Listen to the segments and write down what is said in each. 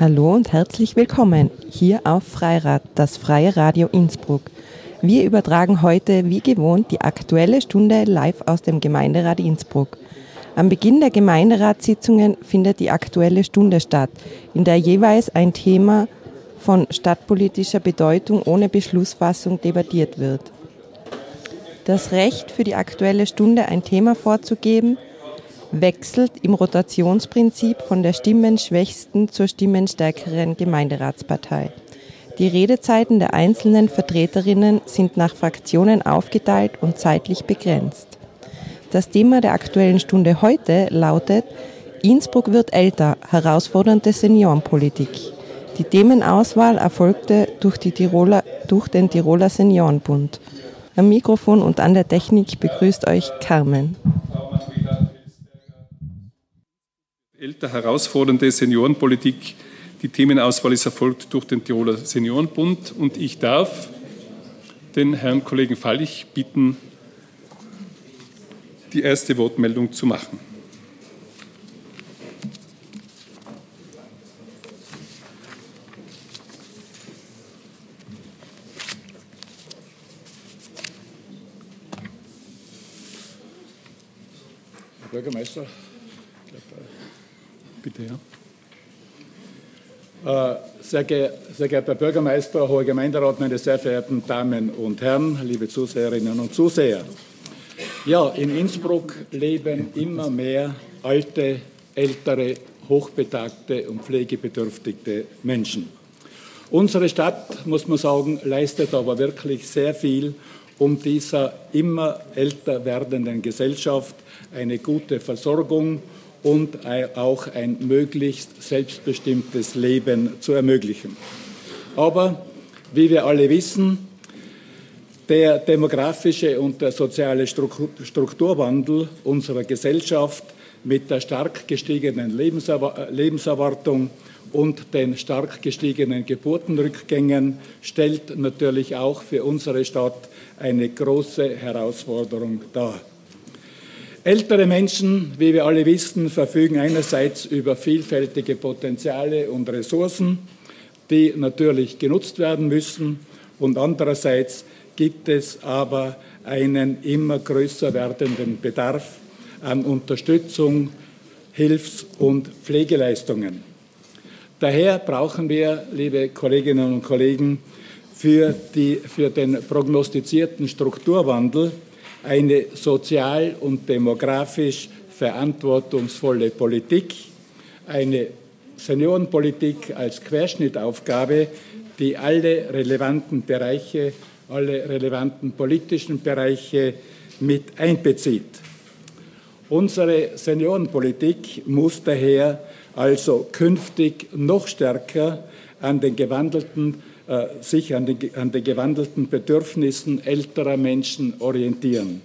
Hallo und herzlich willkommen hier auf Freirad, das Freie Radio Innsbruck. Wir übertragen heute wie gewohnt die aktuelle Stunde live aus dem Gemeinderat Innsbruck. Am Beginn der Gemeinderatssitzungen findet die aktuelle Stunde statt, in der jeweils ein Thema von stadtpolitischer Bedeutung ohne Beschlussfassung debattiert wird. Das Recht für die aktuelle Stunde ein Thema vorzugeben wechselt im Rotationsprinzip von der stimmenschwächsten zur stimmenstärkeren Gemeinderatspartei. Die Redezeiten der einzelnen Vertreterinnen sind nach Fraktionen aufgeteilt und zeitlich begrenzt. Das Thema der aktuellen Stunde heute lautet Innsbruck wird älter, herausfordernde Seniorenpolitik. Die Themenauswahl erfolgte durch, die Tiroler, durch den Tiroler Seniorenbund. Am Mikrofon und an der Technik begrüßt euch Carmen. Älter herausfordernde Seniorenpolitik. Die Themenauswahl ist erfolgt durch den Tiroler Seniorenbund und ich darf den Herrn Kollegen Fallich bitten, die erste Wortmeldung zu machen. Herr Bürgermeister, Bitte, ja. Äh, sehr, ge sehr geehrter Bürgermeister, hoher Gemeinderat, meine sehr verehrten Damen und Herren, liebe Zuseherinnen und Zuseher. Ja, in Innsbruck leben immer mehr alte, ältere, hochbetagte und pflegebedürftige Menschen. Unsere Stadt, muss man sagen, leistet aber wirklich sehr viel, um dieser immer älter werdenden Gesellschaft eine gute Versorgung und auch ein möglichst selbstbestimmtes Leben zu ermöglichen. Aber wie wir alle wissen, der demografische und der soziale Strukturwandel unserer Gesellschaft mit der stark gestiegenen Lebenserwartung und den stark gestiegenen Geburtenrückgängen stellt natürlich auch für unsere Stadt eine große Herausforderung dar. Ältere Menschen, wie wir alle wissen, verfügen einerseits über vielfältige Potenziale und Ressourcen, die natürlich genutzt werden müssen, und andererseits gibt es aber einen immer größer werdenden Bedarf an Unterstützung, Hilfs- und Pflegeleistungen. Daher brauchen wir, liebe Kolleginnen und Kollegen, für, die, für den prognostizierten Strukturwandel eine sozial und demografisch verantwortungsvolle Politik, eine Seniorenpolitik als Querschnittaufgabe, die alle relevanten Bereiche, alle relevanten politischen Bereiche mit einbezieht. Unsere Seniorenpolitik muss daher also künftig noch stärker an den gewandelten sich an den, an den gewandelten Bedürfnissen älterer Menschen orientieren.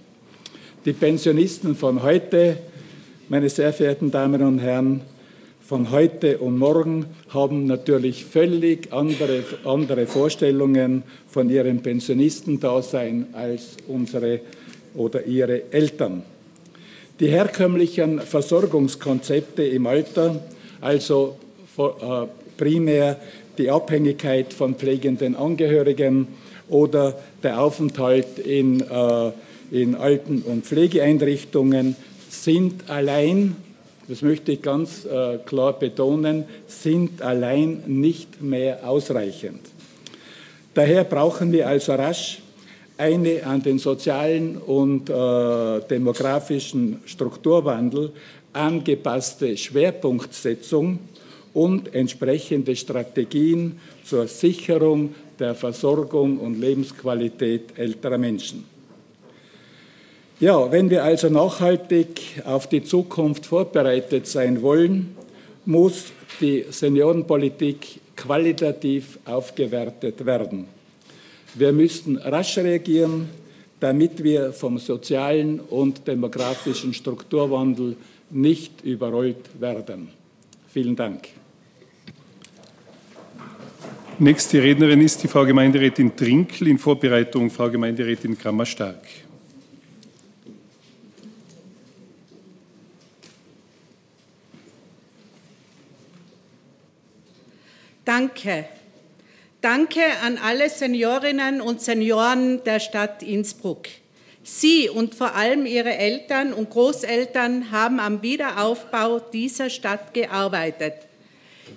Die Pensionisten von heute, meine sehr verehrten Damen und Herren, von heute und morgen haben natürlich völlig andere, andere Vorstellungen von ihrem Pensionistendasein als unsere oder ihre Eltern. Die herkömmlichen Versorgungskonzepte im Alter, also äh, primär die Abhängigkeit von pflegenden Angehörigen oder der Aufenthalt in, äh, in Alten- und Pflegeeinrichtungen sind allein, das möchte ich ganz äh, klar betonen, sind allein nicht mehr ausreichend. Daher brauchen wir also rasch eine an den sozialen und äh, demografischen Strukturwandel angepasste Schwerpunktsetzung und entsprechende Strategien zur Sicherung der Versorgung und Lebensqualität älterer Menschen. Ja, wenn wir also nachhaltig auf die Zukunft vorbereitet sein wollen, muss die Seniorenpolitik qualitativ aufgewertet werden. Wir müssten rasch reagieren, damit wir vom sozialen und demografischen Strukturwandel nicht überrollt werden. Vielen Dank. Nächste Rednerin ist die Frau Gemeinderätin Trinkel, in Vorbereitung Frau Gemeinderätin Kammer-Stark. Danke. Danke an alle Seniorinnen und Senioren der Stadt Innsbruck. Sie und vor allem Ihre Eltern und Großeltern haben am Wiederaufbau dieser Stadt gearbeitet.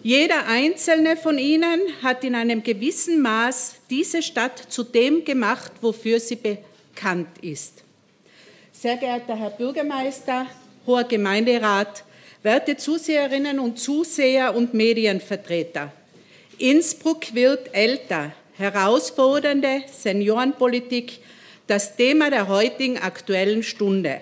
Jeder einzelne von Ihnen hat in einem gewissen Maß diese Stadt zu dem gemacht, wofür sie bekannt ist. Sehr geehrter Herr Bürgermeister, hoher Gemeinderat, werte Zuseherinnen und Zuseher und Medienvertreter. Innsbruck wird älter. Herausfordernde Seniorenpolitik, das Thema der heutigen aktuellen Stunde.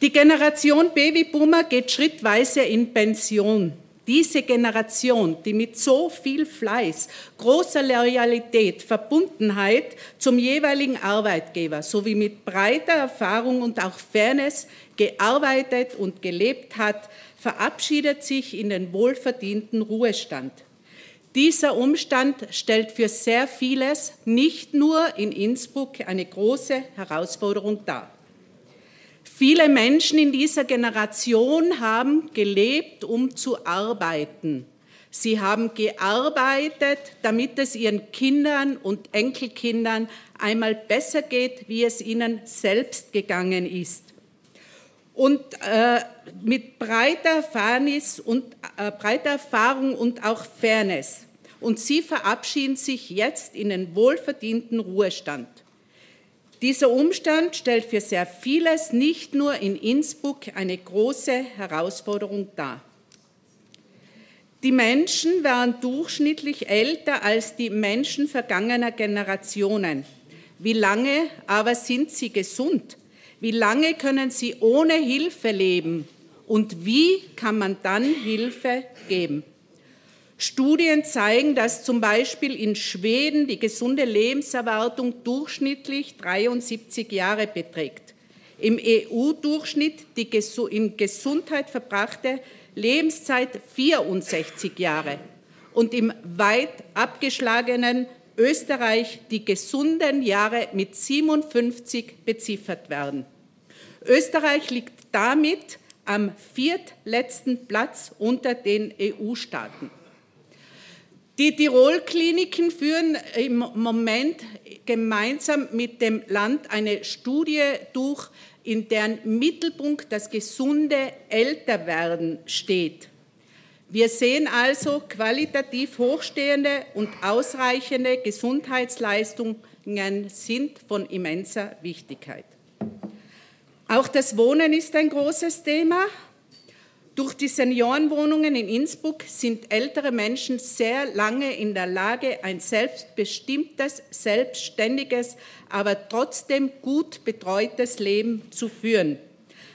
Die Generation Babyboomer geht schrittweise in Pension. Diese Generation, die mit so viel Fleiß, großer Loyalität, Verbundenheit zum jeweiligen Arbeitgeber sowie mit breiter Erfahrung und auch Fairness gearbeitet und gelebt hat, verabschiedet sich in den wohlverdienten Ruhestand. Dieser Umstand stellt für sehr vieles, nicht nur in Innsbruck, eine große Herausforderung dar. Viele Menschen in dieser Generation haben gelebt, um zu arbeiten. Sie haben gearbeitet, damit es ihren Kindern und Enkelkindern einmal besser geht, wie es ihnen selbst gegangen ist. Und äh, mit breiter, Fairness und, äh, breiter Erfahrung und auch Fairness und sie verabschieden sich jetzt in den wohlverdienten Ruhestand. Dieser Umstand stellt für sehr vieles nicht nur in Innsbruck eine große Herausforderung dar. Die Menschen waren durchschnittlich älter als die Menschen vergangener Generationen. Wie lange aber sind sie gesund? Wie lange können sie ohne Hilfe leben? Und wie kann man dann Hilfe geben? Studien zeigen, dass zum Beispiel in Schweden die gesunde Lebenserwartung durchschnittlich 73 Jahre beträgt. Im EU-Durchschnitt die in Gesundheit verbrachte Lebenszeit 64 Jahre und im weit abgeschlagenen Österreich die gesunden Jahre mit 57 beziffert werden. Österreich liegt damit am viertletzten Platz unter den EU-Staaten. Die Tirol-Kliniken führen im Moment gemeinsam mit dem Land eine Studie durch, in deren Mittelpunkt das gesunde Älterwerden steht. Wir sehen also, qualitativ hochstehende und ausreichende Gesundheitsleistungen sind von immenser Wichtigkeit. Auch das Wohnen ist ein großes Thema. Durch die Seniorenwohnungen in Innsbruck sind ältere Menschen sehr lange in der Lage, ein selbstbestimmtes, selbstständiges, aber trotzdem gut betreutes Leben zu führen.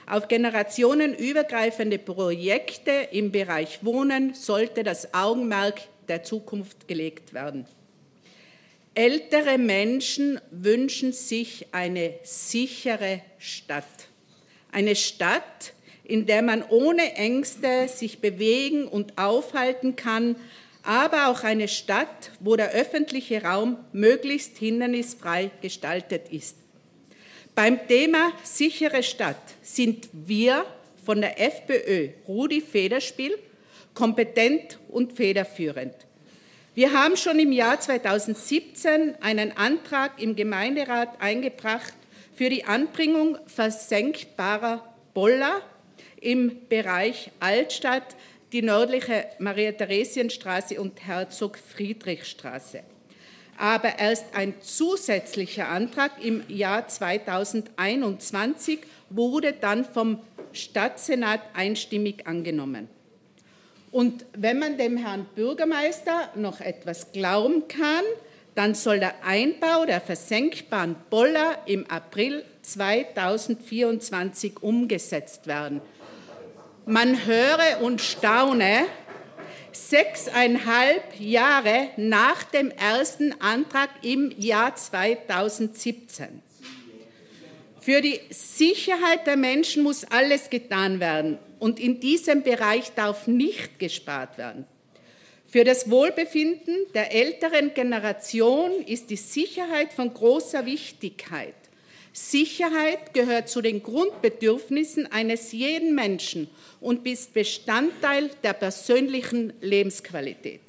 Auf generationenübergreifende Projekte im Bereich Wohnen sollte das Augenmerk der Zukunft gelegt werden. Ältere Menschen wünschen sich eine sichere Stadt. Eine Stadt, in der man ohne Ängste sich bewegen und aufhalten kann, aber auch eine Stadt, wo der öffentliche Raum möglichst hindernisfrei gestaltet ist. Beim Thema sichere Stadt sind wir von der FPÖ Rudi Federspiel kompetent und federführend. Wir haben schon im Jahr 2017 einen Antrag im Gemeinderat eingebracht für die Anbringung versenkbarer Boller im Bereich Altstadt, die nördliche Maria-Theresienstraße und Herzog-Friedrich-Straße. Aber erst ein zusätzlicher Antrag im Jahr 2021 wurde dann vom Stadtsenat einstimmig angenommen. Und wenn man dem Herrn Bürgermeister noch etwas glauben kann, dann soll der Einbau der versenkbaren Boller im April 2024 umgesetzt werden. Man höre und staune, sechseinhalb Jahre nach dem ersten Antrag im Jahr 2017. Für die Sicherheit der Menschen muss alles getan werden und in diesem Bereich darf nicht gespart werden. Für das Wohlbefinden der älteren Generation ist die Sicherheit von großer Wichtigkeit. Sicherheit gehört zu den Grundbedürfnissen eines jeden Menschen und ist Bestandteil der persönlichen Lebensqualität.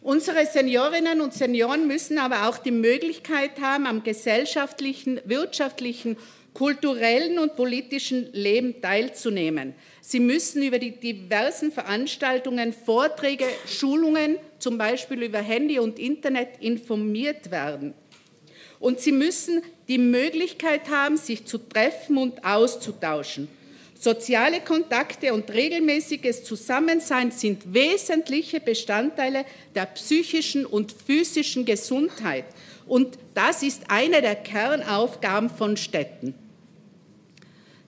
Unsere Seniorinnen und Senioren müssen aber auch die Möglichkeit haben, am gesellschaftlichen, wirtschaftlichen, kulturellen und politischen Leben teilzunehmen. Sie müssen über die diversen Veranstaltungen, Vorträge, Schulungen, zum Beispiel über Handy und Internet, informiert werden. Und sie müssen die Möglichkeit haben, sich zu treffen und auszutauschen. Soziale Kontakte und regelmäßiges Zusammensein sind wesentliche Bestandteile der psychischen und physischen Gesundheit. Und das ist eine der Kernaufgaben von Städten.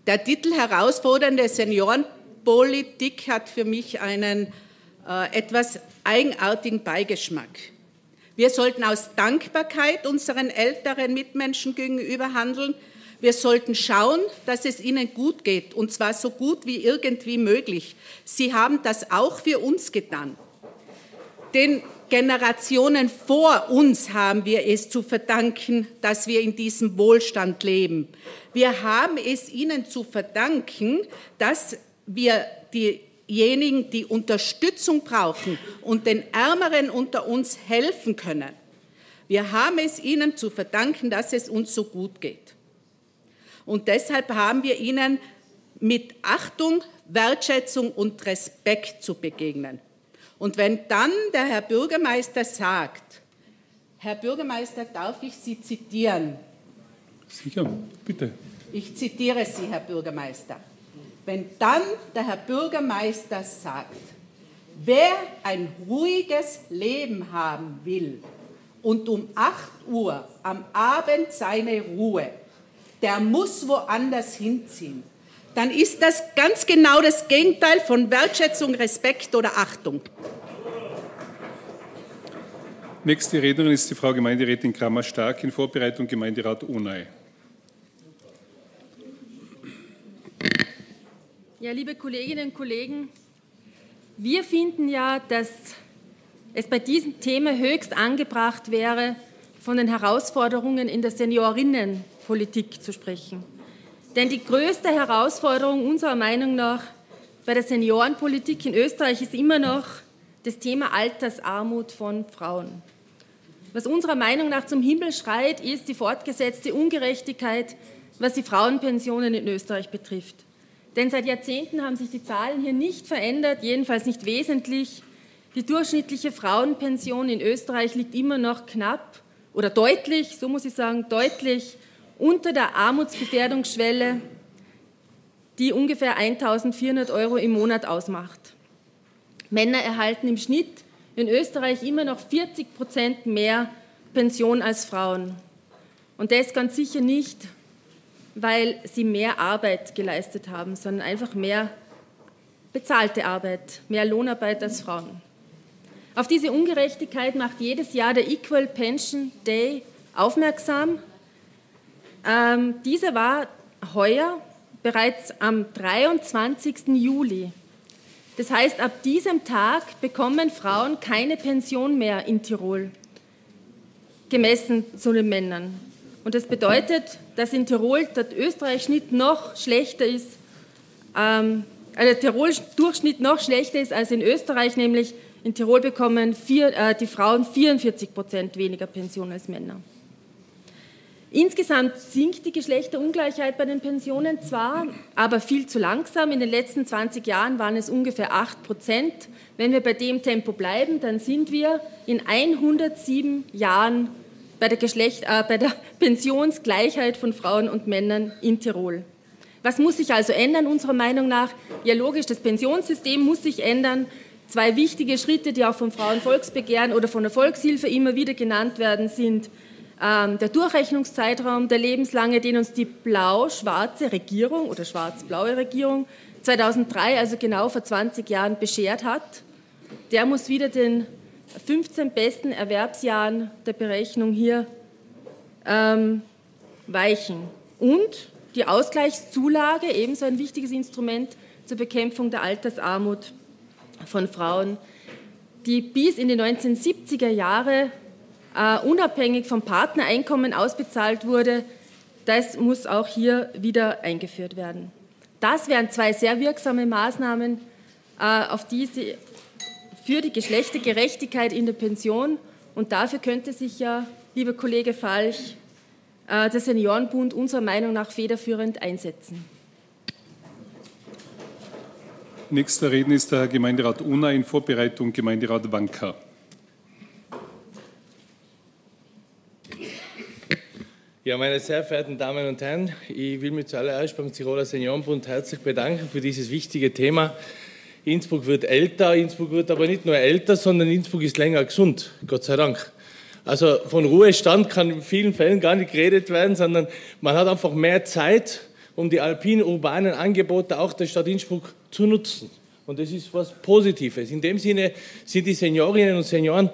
Der Titel Herausfordernde Seniorenpolitik hat für mich einen äh, etwas eigenartigen Beigeschmack. Wir sollten aus Dankbarkeit unseren älteren Mitmenschen gegenüber handeln. Wir sollten schauen, dass es ihnen gut geht, und zwar so gut wie irgendwie möglich. Sie haben das auch für uns getan. Den Generationen vor uns haben wir es zu verdanken, dass wir in diesem Wohlstand leben. Wir haben es ihnen zu verdanken, dass wir die diejenigen, die Unterstützung brauchen und den Ärmeren unter uns helfen können. Wir haben es ihnen zu verdanken, dass es uns so gut geht. Und deshalb haben wir ihnen mit Achtung, Wertschätzung und Respekt zu begegnen. Und wenn dann der Herr Bürgermeister sagt, Herr Bürgermeister, darf ich Sie zitieren? Sicher, bitte. Ich zitiere Sie, Herr Bürgermeister. Wenn dann der Herr Bürgermeister sagt, wer ein ruhiges Leben haben will und um 8 Uhr am Abend seine Ruhe, der muss woanders hinziehen, dann ist das ganz genau das Gegenteil von Wertschätzung, Respekt oder Achtung. Nächste Rednerin ist die Frau Gemeinderätin Kramer-Stark in Vorbereitung Gemeinderat Unai. Ja, liebe Kolleginnen und Kollegen, wir finden ja, dass es bei diesem Thema höchst angebracht wäre, von den Herausforderungen in der Seniorinnenpolitik zu sprechen. Denn die größte Herausforderung unserer Meinung nach bei der Seniorenpolitik in Österreich ist immer noch das Thema Altersarmut von Frauen. Was unserer Meinung nach zum Himmel schreit, ist die fortgesetzte Ungerechtigkeit, was die Frauenpensionen in Österreich betrifft. Denn seit Jahrzehnten haben sich die Zahlen hier nicht verändert, jedenfalls nicht wesentlich. Die durchschnittliche Frauenpension in Österreich liegt immer noch knapp oder deutlich, so muss ich sagen, deutlich unter der Armutsgefährdungsschwelle, die ungefähr 1400 Euro im Monat ausmacht. Männer erhalten im Schnitt in Österreich immer noch 40 Prozent mehr Pension als Frauen. Und das ganz sicher nicht, weil sie mehr Arbeit geleistet haben, sondern einfach mehr bezahlte Arbeit, mehr Lohnarbeit als Frauen. Auf diese Ungerechtigkeit macht jedes Jahr der Equal Pension Day aufmerksam. Ähm, dieser war heuer bereits am 23. Juli. Das heißt, ab diesem Tag bekommen Frauen keine Pension mehr in Tirol, gemessen zu den Männern. Und das bedeutet, dass in Tirol der Österreich-Schnitt noch schlechter ist, ähm, also der Tirol-Durchschnitt noch schlechter ist als in Österreich, nämlich in Tirol bekommen vier, äh, die Frauen 44 Prozent weniger Pension als Männer. Insgesamt sinkt die Geschlechterungleichheit bei den Pensionen zwar, aber viel zu langsam. In den letzten 20 Jahren waren es ungefähr 8 Prozent. Wenn wir bei dem Tempo bleiben, dann sind wir in 107 Jahren bei der, Geschlecht, äh, bei der Pensionsgleichheit von Frauen und Männern in Tirol. Was muss sich also ändern, unserer Meinung nach? Ja, logisch, das Pensionssystem muss sich ändern. Zwei wichtige Schritte, die auch vom Frauenvolksbegehren oder von der Volkshilfe immer wieder genannt werden, sind ähm, der Durchrechnungszeitraum, der lebenslange, den uns die blau-schwarze Regierung oder schwarz-blaue Regierung 2003, also genau vor 20 Jahren, beschert hat. Der muss wieder den 15 besten Erwerbsjahren der Berechnung hier ähm, weichen. Und die Ausgleichszulage, ebenso ein wichtiges Instrument zur Bekämpfung der Altersarmut von Frauen, die bis in die 1970er Jahre äh, unabhängig vom Partnereinkommen ausbezahlt wurde, das muss auch hier wieder eingeführt werden. Das wären zwei sehr wirksame Maßnahmen, äh, auf die Sie für die Geschlechtergerechtigkeit in der Pension. Und dafür könnte sich ja, lieber Kollege Falch, äh, der Seniorenbund unserer Meinung nach federführend einsetzen. Nächster Redner ist der Herr Gemeinderat Una in Vorbereitung Gemeinderat Wanka. Ja, meine sehr verehrten Damen und Herren, ich will mich zuallererst beim Tiroler Seniorenbund herzlich bedanken für dieses wichtige Thema. Innsbruck wird älter, Innsbruck wird aber nicht nur älter, sondern Innsbruck ist länger gesund, Gott sei Dank. Also von Ruhestand kann in vielen Fällen gar nicht geredet werden, sondern man hat einfach mehr Zeit, um die alpinen urbanen Angebote auch der Stadt Innsbruck zu nutzen. Und das ist was Positives. In dem Sinne sind die Seniorinnen und Senioren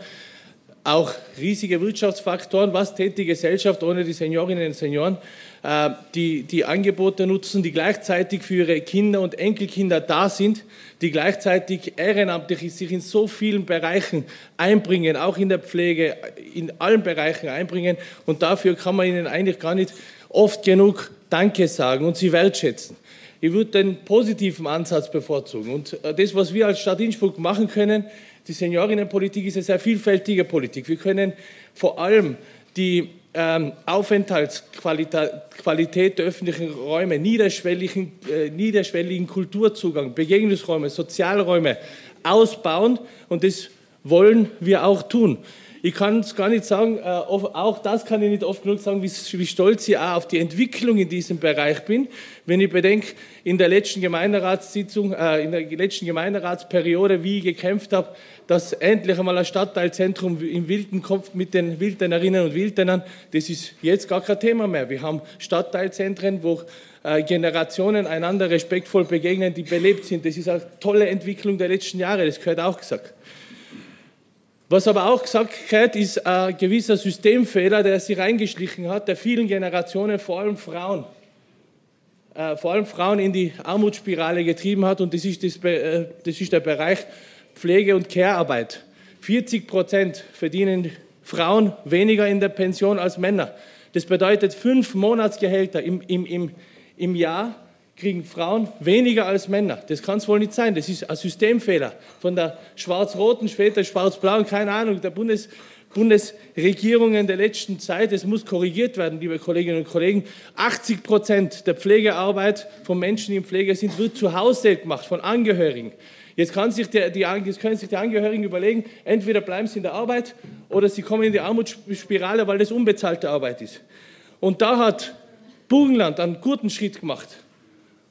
auch riesige Wirtschaftsfaktoren. Was täte die Gesellschaft ohne die Seniorinnen und Senioren, äh, die die Angebote nutzen, die gleichzeitig für ihre Kinder und Enkelkinder da sind, die gleichzeitig ehrenamtlich sich in so vielen Bereichen einbringen, auch in der Pflege, in allen Bereichen einbringen. Und dafür kann man ihnen eigentlich gar nicht oft genug Danke sagen und sie wertschätzen. Ich würde den positiven Ansatz bevorzugen. Und äh, das, was wir als Stadt Innsbruck machen können, die Seniorinnenpolitik ist eine sehr vielfältige Politik. Wir können vor allem die ähm, Aufenthaltsqualität der öffentlichen Räume, niederschwelligen, äh, niederschwelligen Kulturzugang, Begegnungsräume, Sozialräume ausbauen und das wollen wir auch tun. Ich kann es gar nicht sagen, äh, auch das kann ich nicht oft genug sagen, wie, wie stolz ich auch auf die Entwicklung in diesem Bereich bin. Wenn ich bedenke, in der letzten Gemeinderatssitzung, äh, in der letzten Gemeinderatsperiode, wie ich gekämpft habe, dass endlich einmal ein Stadtteilzentrum im Wilden kommt mit den Wildtenerinnen und Wildtenern, das ist jetzt gar kein Thema mehr. Wir haben Stadtteilzentren, wo äh, Generationen einander respektvoll begegnen, die belebt sind. Das ist eine tolle Entwicklung der letzten Jahre, das gehört auch gesagt. Was aber auch gesagt wird, ist ein gewisser Systemfehler, der sich reingeschlichen hat, der vielen Generationen, vor allem Frauen, äh, vor allem Frauen in die Armutsspirale getrieben hat. Und das ist, das, äh, das ist der Bereich Pflege- und Care-Arbeit. 40 Prozent verdienen Frauen weniger in der Pension als Männer. Das bedeutet fünf Monatsgehälter im, im, im, im Jahr kriegen Frauen weniger als Männer. Das kann es wohl nicht sein. Das ist ein Systemfehler von der schwarz-roten, später schwarz-blauen, keine Ahnung, der Bundes, Bundesregierungen der letzten Zeit. Es muss korrigiert werden, liebe Kolleginnen und Kollegen. 80 Prozent der Pflegearbeit von Menschen, die in Pflege sind, wird zu Hause gemacht, von Angehörigen. Jetzt, kann sich die, die, jetzt können sich die Angehörigen überlegen, entweder bleiben sie in der Arbeit oder sie kommen in die Armutsspirale, weil das unbezahlte Arbeit ist. Und da hat Burgenland einen guten Schritt gemacht.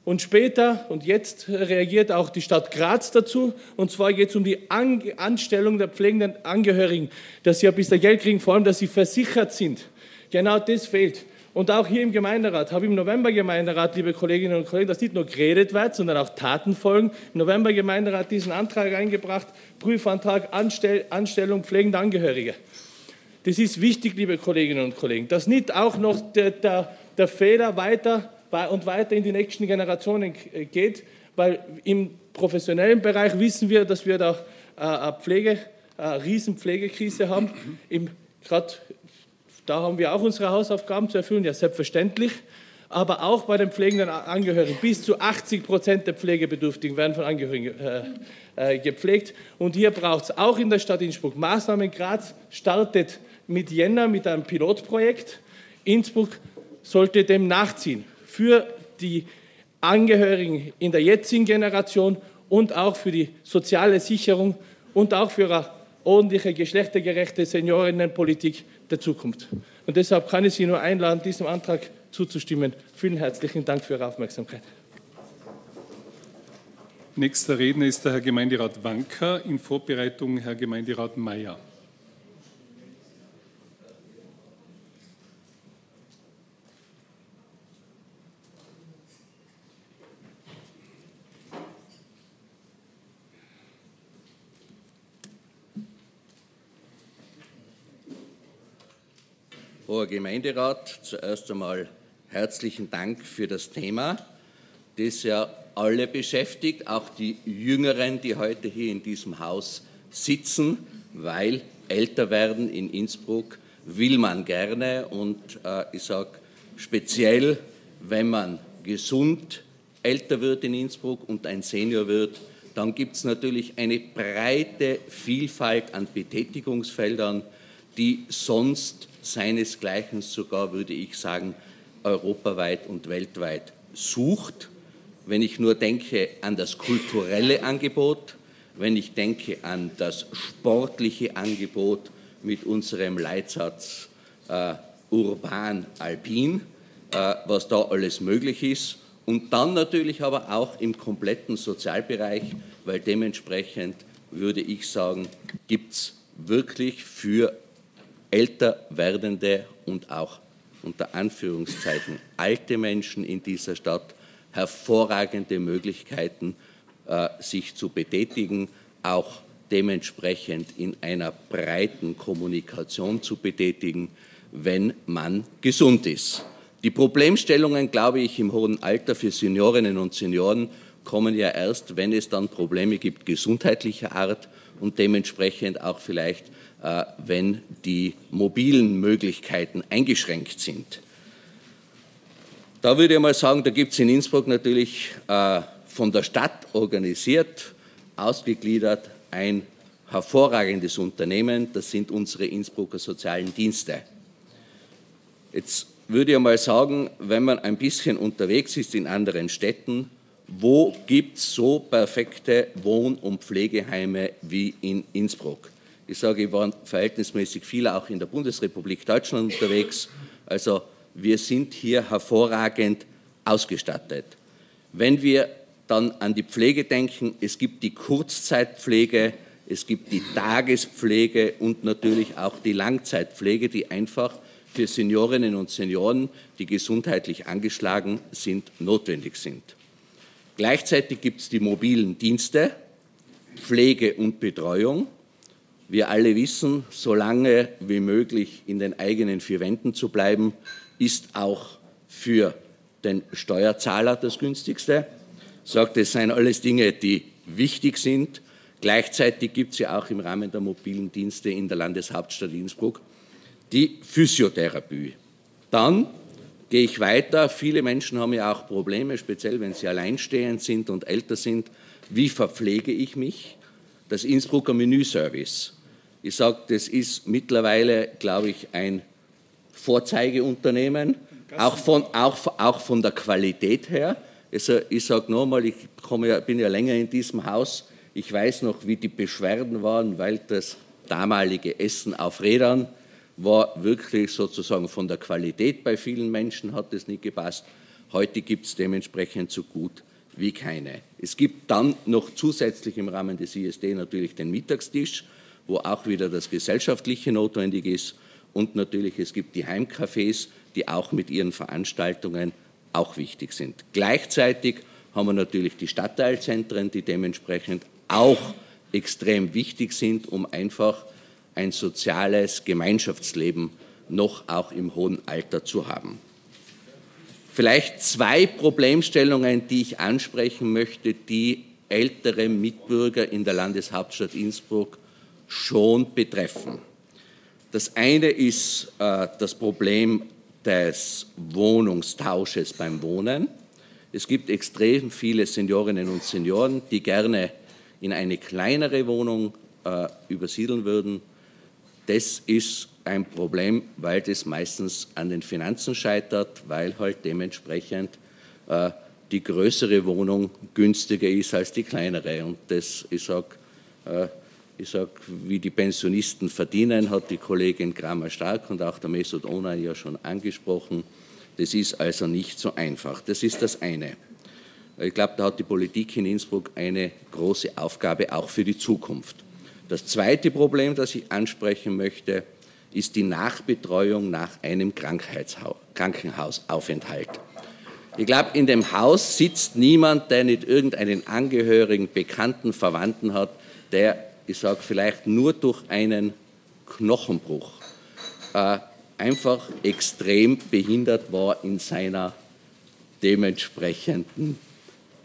Und später und jetzt reagiert auch die Stadt Graz dazu. Und zwar geht es um die Anstellung der pflegenden Angehörigen, dass sie ein bisschen Geld kriegen, vor allem, dass sie versichert sind. Genau das fehlt. Und auch hier im Gemeinderat, habe ich im November Gemeinderat, liebe Kolleginnen und Kollegen, dass nicht nur geredet wird, sondern auch Taten folgen. Im November Gemeinderat diesen Antrag eingebracht, Prüfantrag Anstell Anstellung pflegender Angehörige. Das ist wichtig, liebe Kolleginnen und Kollegen, dass nicht auch noch der, der, der Fehler weiter und weiter in die nächsten Generationen geht, weil im professionellen Bereich wissen wir, dass wir da äh, eine Pflege, eine Riesenpflegekrise haben. Gerade da haben wir auch unsere Hausaufgaben zu erfüllen, ja selbstverständlich. Aber auch bei den pflegenden Angehörigen. Bis zu 80 Prozent der Pflegebedürftigen werden von Angehörigen äh, äh, gepflegt. Und hier braucht es auch in der Stadt Innsbruck Maßnahmen. Graz startet mit Jänner mit einem Pilotprojekt. Innsbruck sollte dem nachziehen. Für die Angehörigen in der jetzigen Generation und auch für die soziale Sicherung und auch für eine ordentliche, geschlechtergerechte Seniorinnenpolitik der Zukunft. Und deshalb kann ich Sie nur einladen, diesem Antrag zuzustimmen. Vielen herzlichen Dank für Ihre Aufmerksamkeit. Nächster Redner ist der Herr Gemeinderat Wanker, in Vorbereitung Herr Gemeinderat Mayer. Hoher Gemeinderat, zuerst einmal herzlichen Dank für das Thema, das ja alle beschäftigt, auch die Jüngeren, die heute hier in diesem Haus sitzen, weil älter werden in Innsbruck will man gerne und äh, ich sage speziell, wenn man gesund älter wird in Innsbruck und ein Senior wird, dann gibt es natürlich eine breite Vielfalt an Betätigungsfeldern, die sonst seinesgleichen sogar, würde ich sagen, europaweit und weltweit sucht. Wenn ich nur denke an das kulturelle Angebot, wenn ich denke an das sportliche Angebot mit unserem Leitsatz äh, urban-alpin, äh, was da alles möglich ist. Und dann natürlich aber auch im kompletten Sozialbereich, weil dementsprechend würde ich sagen, gibt es wirklich für älter werdende und auch unter Anführungszeichen alte Menschen in dieser Stadt hervorragende Möglichkeiten, äh, sich zu betätigen, auch dementsprechend in einer breiten Kommunikation zu betätigen, wenn man gesund ist. Die Problemstellungen, glaube ich, im hohen Alter für Seniorinnen und Senioren kommen ja erst, wenn es dann Probleme gibt gesundheitlicher Art und dementsprechend auch vielleicht, wenn die mobilen Möglichkeiten eingeschränkt sind. Da würde ich mal sagen, da gibt es in Innsbruck natürlich äh, von der Stadt organisiert, ausgegliedert ein hervorragendes Unternehmen, das sind unsere Innsbrucker sozialen Dienste. Jetzt würde ich mal sagen, wenn man ein bisschen unterwegs ist in anderen Städten, wo gibt es so perfekte Wohn- und Pflegeheime wie in Innsbruck? Ich sage, ich war verhältnismäßig viel auch in der Bundesrepublik Deutschland unterwegs. Also wir sind hier hervorragend ausgestattet. Wenn wir dann an die Pflege denken, es gibt die Kurzzeitpflege, es gibt die Tagespflege und natürlich auch die Langzeitpflege, die einfach für Seniorinnen und Senioren, die gesundheitlich angeschlagen sind, notwendig sind. Gleichzeitig gibt es die mobilen Dienste, Pflege und Betreuung. Wir alle wissen, so lange wie möglich in den eigenen vier Wänden zu bleiben, ist auch für den Steuerzahler das günstigste. Sagt, es seien alles Dinge, die wichtig sind. Gleichzeitig gibt es ja auch im Rahmen der mobilen Dienste in der Landeshauptstadt Innsbruck die Physiotherapie. Dann gehe ich weiter. Viele Menschen haben ja auch Probleme, speziell wenn sie alleinstehend sind und älter sind. Wie verpflege ich mich? Das Innsbrucker Menüservice. Ich sage, das ist mittlerweile, glaube ich, ein Vorzeigeunternehmen, auch von, auch, auch von der Qualität her. Also ich sage nochmal, ich ja, bin ja länger in diesem Haus. Ich weiß noch, wie die Beschwerden waren, weil das damalige Essen auf Rädern war wirklich sozusagen von der Qualität bei vielen Menschen hat es nicht gepasst. Heute gibt es dementsprechend so gut wie keine. Es gibt dann noch zusätzlich im Rahmen des ISD natürlich den Mittagstisch, wo auch wieder das Gesellschaftliche notwendig ist. Und natürlich, es gibt die Heimcafés, die auch mit ihren Veranstaltungen auch wichtig sind. Gleichzeitig haben wir natürlich die Stadtteilzentren, die dementsprechend auch extrem wichtig sind, um einfach ein soziales Gemeinschaftsleben noch auch im hohen Alter zu haben. Vielleicht zwei Problemstellungen, die ich ansprechen möchte, die ältere Mitbürger in der Landeshauptstadt Innsbruck schon betreffen. Das eine ist äh, das Problem des Wohnungstausches beim Wohnen. Es gibt extrem viele Seniorinnen und Senioren, die gerne in eine kleinere Wohnung äh, übersiedeln würden das ist ein Problem, weil das meistens an den Finanzen scheitert, weil halt dementsprechend äh, die größere Wohnung günstiger ist als die kleinere. Und das, ich sage, äh, sag, wie die Pensionisten verdienen, hat die Kollegin Kramer Stark und auch der Mesut Ona ja schon angesprochen. Das ist also nicht so einfach. Das ist das eine. Ich glaube, da hat die Politik in Innsbruck eine große Aufgabe auch für die Zukunft. Das zweite Problem, das ich ansprechen möchte, ist die Nachbetreuung nach einem Krankenhausaufenthalt. Ich glaube, in dem Haus sitzt niemand, der nicht irgendeinen Angehörigen, Bekannten, Verwandten hat, der, ich sage vielleicht nur durch einen Knochenbruch äh, einfach extrem behindert war in seiner dementsprechenden,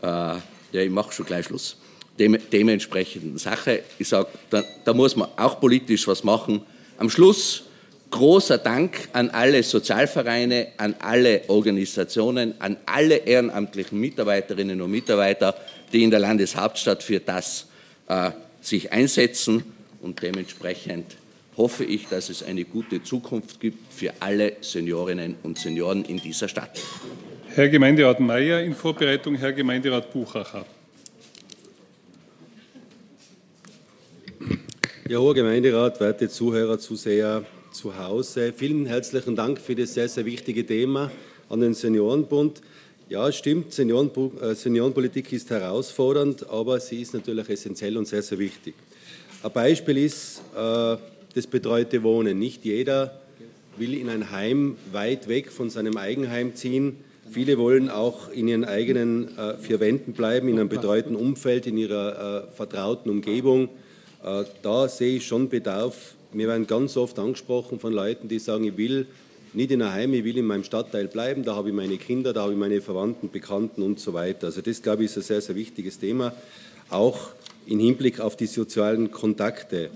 äh, ja, ich mache schon gleich Schluss, dem, dementsprechenden Sache. Ich sage, da, da muss man auch politisch was machen. Am Schluss großer Dank an alle Sozialvereine, an alle Organisationen, an alle ehrenamtlichen Mitarbeiterinnen und Mitarbeiter, die in der Landeshauptstadt für das äh, sich einsetzen. Und dementsprechend hoffe ich, dass es eine gute Zukunft gibt für alle Seniorinnen und Senioren in dieser Stadt. Herr Gemeinderat Mayer in Vorbereitung, Herr Gemeinderat Buchacher. Ja, hoher Gemeinderat, werte Zuhörer, Zuseher zu Hause, vielen herzlichen Dank für das sehr, sehr wichtige Thema an den Seniorenbund. Ja, stimmt, äh, Seniorenpolitik ist herausfordernd, aber sie ist natürlich essentiell und sehr, sehr wichtig. Ein Beispiel ist äh, das betreute Wohnen. Nicht jeder will in ein Heim weit weg von seinem Eigenheim ziehen. Viele wollen auch in ihren eigenen äh, vier Wänden bleiben, in einem betreuten Umfeld, in ihrer äh, vertrauten Umgebung. Äh, da sehe ich schon Bedarf. Wir werden ganz oft angesprochen von Leuten, die sagen, ich will nicht in einem Heim, ich will in meinem Stadtteil bleiben, da habe ich meine Kinder, da habe ich meine Verwandten, Bekannten und so weiter. Also das, glaube ich, ist ein sehr, sehr wichtiges Thema, auch im Hinblick auf die sozialen Kontakte.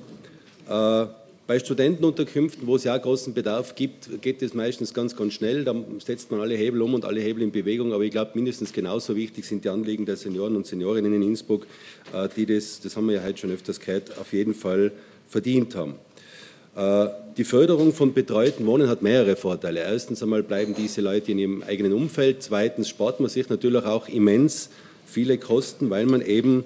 Äh, bei Studentenunterkünften, wo es ja großen Bedarf gibt, geht es meistens ganz, ganz schnell. Da setzt man alle Hebel um und alle Hebel in Bewegung. Aber ich glaube, mindestens genauso wichtig sind die Anliegen der Senioren und Seniorinnen in Innsbruck, äh, die das, das haben wir ja heute schon öfters gehört, auf jeden Fall verdient haben. Äh, die Förderung von betreuten Wohnen hat mehrere Vorteile. Erstens einmal bleiben diese Leute in ihrem eigenen Umfeld. Zweitens spart man sich natürlich auch immens viele Kosten, weil man eben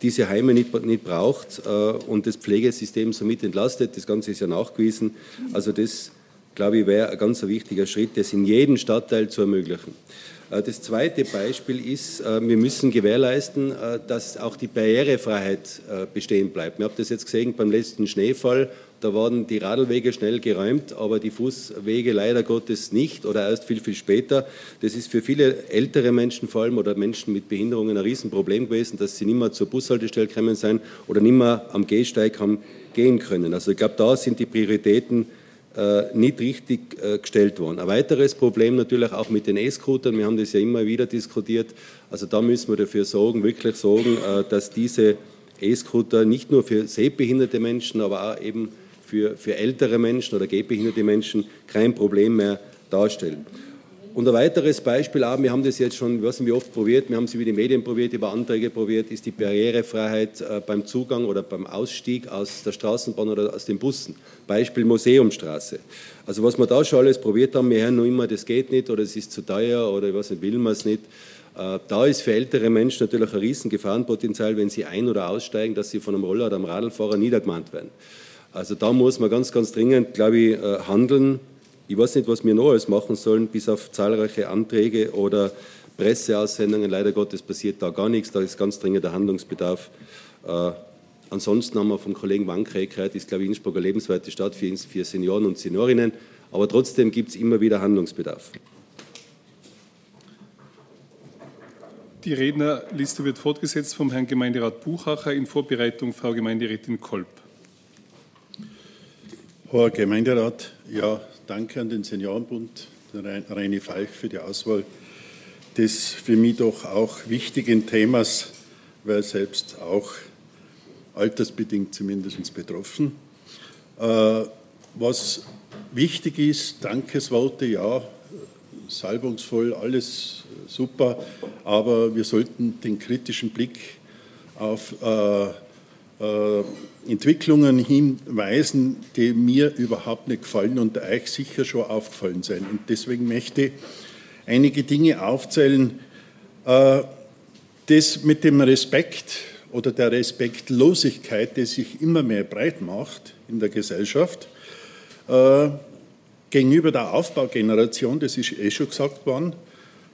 diese Heime nicht, nicht braucht äh, und das Pflegesystem somit entlastet. Das Ganze ist ja nachgewiesen. Also das, glaube ich, wäre ein ganz wichtiger Schritt, das in jedem Stadtteil zu ermöglichen. Das zweite Beispiel ist, wir müssen gewährleisten, dass auch die Barrierefreiheit bestehen bleibt. Wir haben das jetzt gesehen beim letzten Schneefall. Da wurden die Radlwege schnell geräumt, aber die Fußwege leider Gottes nicht oder erst viel, viel später. Das ist für viele ältere Menschen vor allem oder Menschen mit Behinderungen ein Riesenproblem gewesen, dass sie nicht mehr zur Bushaltestelle gekommen sind oder nicht mehr am Gehsteig haben gehen können. Also ich glaube, da sind die Prioritäten äh, nicht richtig äh, gestellt worden. Ein weiteres Problem natürlich auch mit den E-Scootern. Wir haben das ja immer wieder diskutiert. Also da müssen wir dafür sorgen, wirklich sorgen, äh, dass diese E-Scooter nicht nur für sehbehinderte Menschen, aber auch eben für, für ältere Menschen oder gehbehinderte Menschen kein Problem mehr darstellen. Und ein weiteres Beispiel auch, wir haben das jetzt schon, ich weiß nicht wie oft probiert, wir haben es über die Medien probiert, über Anträge probiert, ist die Barrierefreiheit äh, beim Zugang oder beim Ausstieg aus der Straßenbahn oder aus den Bussen. Beispiel Museumstraße. Also was wir da schon alles probiert haben, wir hören noch immer, das geht nicht oder es ist zu teuer oder ich weiß nicht, will man es nicht. Äh, da ist für ältere Menschen natürlich ein riesen Gefahrenpotenzial, wenn sie ein- oder aussteigen, dass sie von einem Roller oder einem Radlfahrer niedergemahnt werden. Also da muss man ganz, ganz dringend, glaube ich, äh, handeln. Ich weiß nicht, was wir noch alles machen sollen, bis auf zahlreiche Anträge oder Presseaussendungen. Leider Gottes passiert da gar nichts. Da ist ganz dringend der Handlungsbedarf. Äh, ansonsten haben wir vom Kollegen Wankre gehört, ist, glaube ich, Innsbruck eine lebenswerte Stadt für, für Senioren und Seniorinnen. Aber trotzdem gibt es immer wieder Handlungsbedarf. Die Rednerliste wird fortgesetzt vom Herrn Gemeinderat Buchacher in Vorbereitung Frau Gemeinderätin Kolb. Herr Gemeinderat, ja, danke an den Seniorenbund, Reini Falk, für die Auswahl des für mich doch auch wichtigen Themas, weil selbst auch altersbedingt zumindest betroffen. Äh, was wichtig ist, Dankesworte, ja, salbungsvoll, alles super, aber wir sollten den kritischen Blick auf äh, Entwicklungen hinweisen, die mir überhaupt nicht gefallen und euch sicher schon aufgefallen sein. Und deswegen möchte ich einige Dinge aufzählen. Äh, das mit dem Respekt oder der Respektlosigkeit, die sich immer mehr breit macht in der Gesellschaft, äh, gegenüber der Aufbaugeneration, das ist eh schon gesagt worden,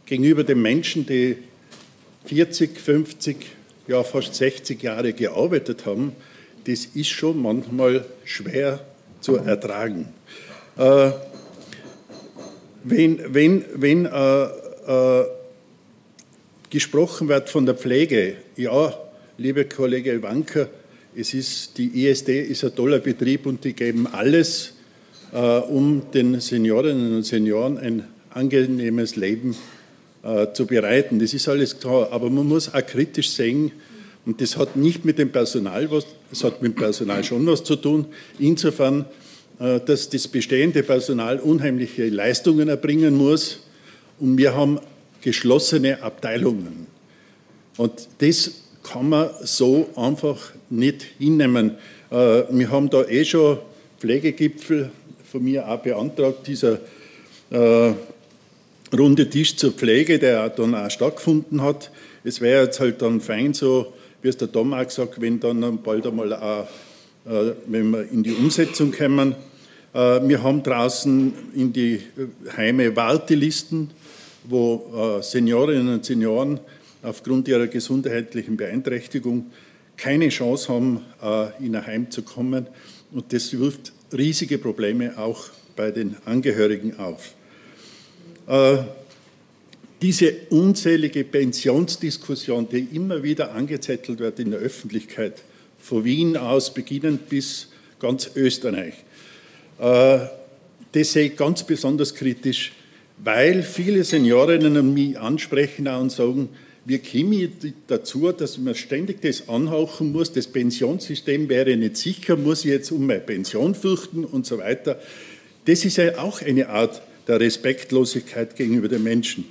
gegenüber den Menschen, die 40, 50, ja fast 60 Jahre gearbeitet haben, das ist schon manchmal schwer zu ertragen. Äh, wenn wenn, wenn äh, äh, gesprochen wird von der Pflege, ja, liebe Kollege Wanker, es ist, die ISD ist ein toller Betrieb und die geben alles, äh, um den Seniorinnen und Senioren ein angenehmes Leben äh, zu bereiten. Das ist alles klar, aber man muss auch kritisch sehen, und das hat nicht mit dem Personal was, es hat mit dem Personal schon was zu tun. Insofern, äh, dass das bestehende Personal unheimliche Leistungen erbringen muss und wir haben geschlossene Abteilungen. Und das kann man so einfach nicht hinnehmen. Äh, wir haben da eh schon Pflegegipfel von mir auch beantragt, dieser runde Tisch zur Pflege, der dann auch stattgefunden hat. Es wäre jetzt halt dann fein so, wie es der Tom auch gesagt wenn dann bald einmal auch, äh, wenn wir in die Umsetzung kommen. Äh, wir haben draußen in die Heime Wartelisten, wo äh, Seniorinnen und Senioren aufgrund ihrer gesundheitlichen Beeinträchtigung keine Chance haben, äh, in ein Heim zu kommen. Und das wirft riesige Probleme auch bei den Angehörigen auf. Äh, diese unzählige Pensionsdiskussion, die immer wieder angezettelt wird in der Öffentlichkeit, von Wien aus beginnend bis ganz Österreich, äh, das sehe ich ganz besonders kritisch, weil viele Seniorinnen mich ansprechen und sagen, wir kommen dazu, dass man ständig das anhauchen muss, das Pensionssystem wäre nicht sicher, muss ich jetzt um meine Pension fürchten und so weiter. Das ist ja auch eine Art der Respektlosigkeit gegenüber den Menschen.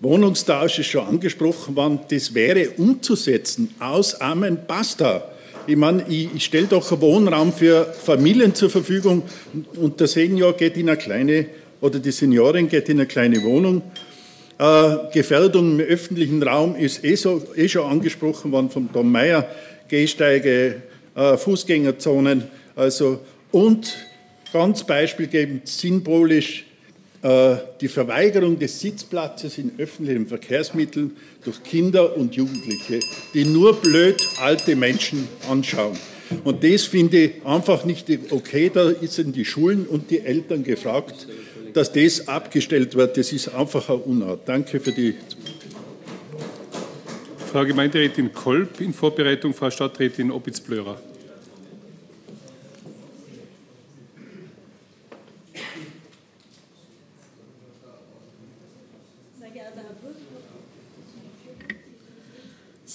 Wohnungstausch ist schon angesprochen worden, das wäre umzusetzen. Aus Amen, basta. Ich meine, ich, ich stelle doch einen Wohnraum für Familien zur Verfügung und der Senior geht in eine kleine, oder die Seniorin geht in eine kleine Wohnung. Äh, Gefährdung im öffentlichen Raum ist eh, so, eh schon angesprochen worden von Tom Meyer. Gehsteige, äh, Fußgängerzonen, also und ganz beispielgebend symbolisch die Verweigerung des Sitzplatzes in öffentlichen Verkehrsmitteln durch Kinder und Jugendliche, die nur blöd alte Menschen anschauen. Und das finde ich einfach nicht okay. Da sind die Schulen und die Eltern gefragt, dass das abgestellt wird. Das ist einfach eine Unart. Danke für die. Frau Gemeinderätin Kolb in Vorbereitung, Frau Stadträtin Opitz-Blörer.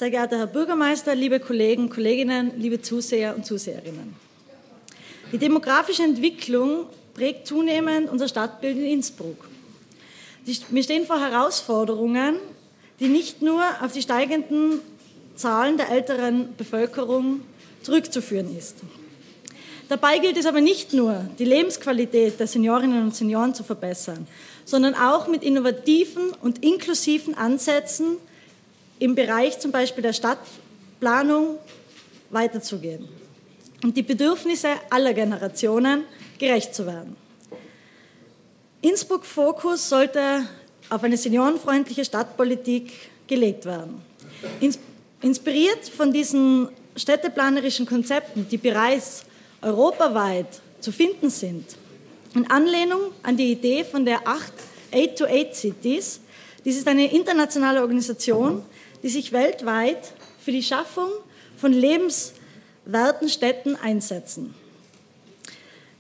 Sehr geehrter Herr Bürgermeister, liebe Kollegen, Kolleginnen, liebe Zuseher und Zuseherinnen. Die demografische Entwicklung prägt zunehmend unser Stadtbild in Innsbruck. Wir stehen vor Herausforderungen, die nicht nur auf die steigenden Zahlen der älteren Bevölkerung zurückzuführen ist. Dabei gilt es aber nicht nur, die Lebensqualität der Seniorinnen und Senioren zu verbessern, sondern auch mit innovativen und inklusiven Ansätzen im Bereich zum Beispiel der Stadtplanung weiterzugehen und die Bedürfnisse aller Generationen gerecht zu werden. Innsbruck Fokus sollte auf eine seniorenfreundliche Stadtpolitik gelegt werden. Inspiriert von diesen städteplanerischen Konzepten, die bereits europaweit zu finden sind, in Anlehnung an die Idee von der 8 to 8 Cities, dies ist eine internationale Organisation, die sich weltweit für die Schaffung von lebenswerten Städten einsetzen.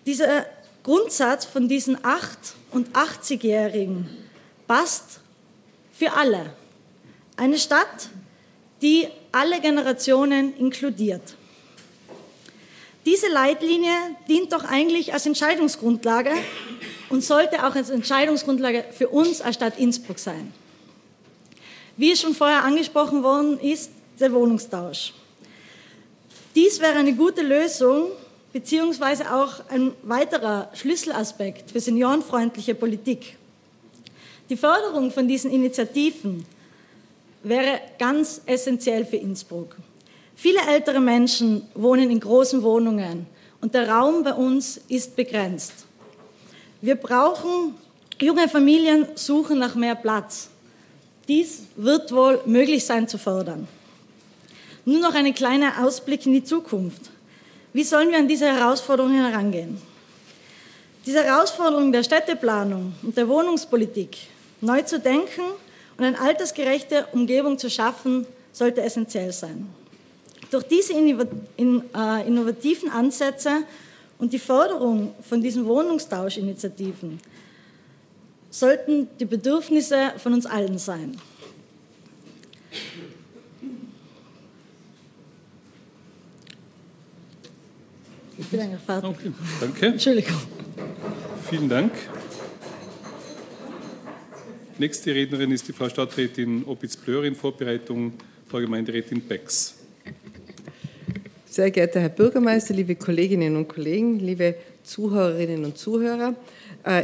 Dieser Grundsatz von diesen 8- und 80-Jährigen passt für alle. Eine Stadt, die alle Generationen inkludiert. Diese Leitlinie dient doch eigentlich als Entscheidungsgrundlage und sollte auch als Entscheidungsgrundlage für uns als Stadt Innsbruck sein. Wie schon vorher angesprochen worden ist, der Wohnungstausch. Dies wäre eine gute Lösung, beziehungsweise auch ein weiterer Schlüsselaspekt für seniorenfreundliche Politik. Die Förderung von diesen Initiativen wäre ganz essentiell für Innsbruck. Viele ältere Menschen wohnen in großen Wohnungen und der Raum bei uns ist begrenzt. Wir brauchen, junge Familien suchen nach mehr Platz. Dies wird wohl möglich sein zu fördern. Nur noch ein kleiner Ausblick in die Zukunft. Wie sollen wir an diese Herausforderungen herangehen? Diese Herausforderung der Städteplanung und der Wohnungspolitik neu zu denken und eine altersgerechte Umgebung zu schaffen, sollte essentiell sein. Durch diese äh, innovativen Ansätze und die Förderung von diesen Wohnungstauschinitiativen sollten die Bedürfnisse von uns allen sein. Ich bin fertig. Okay, danke. Entschuldigung. Vielen Dank. Nächste Rednerin ist die Frau Stadträtin Opitz-Blöhr in Vorbereitung, Frau Gemeinderätin Becks. Sehr geehrter Herr Bürgermeister, liebe Kolleginnen und Kollegen, liebe Zuhörerinnen und Zuhörer, äh,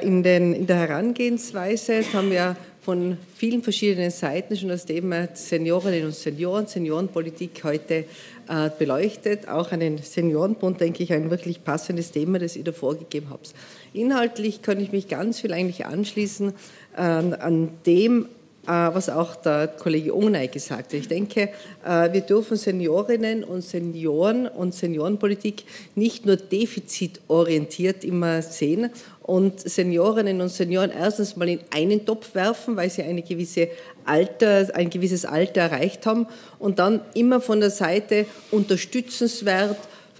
in, den, in der Herangehensweise haben wir von vielen verschiedenen Seiten schon das Thema Seniorinnen und Senioren, Seniorenpolitik heute äh, beleuchtet. Auch einen Seniorenbund, denke ich, ein wirklich passendes Thema, das ihr da vorgegeben habt. Inhaltlich kann ich mich ganz viel eigentlich anschließen ähm, an dem, äh, was auch der Kollege Ungnay gesagt hat. Ich denke, äh, wir dürfen Seniorinnen und Senioren und Seniorenpolitik nicht nur defizitorientiert immer sehen und Seniorinnen und Senioren erstens mal in einen Topf werfen, weil sie eine gewisse Alter, ein gewisses Alter erreicht haben und dann immer von der Seite unterstützenswert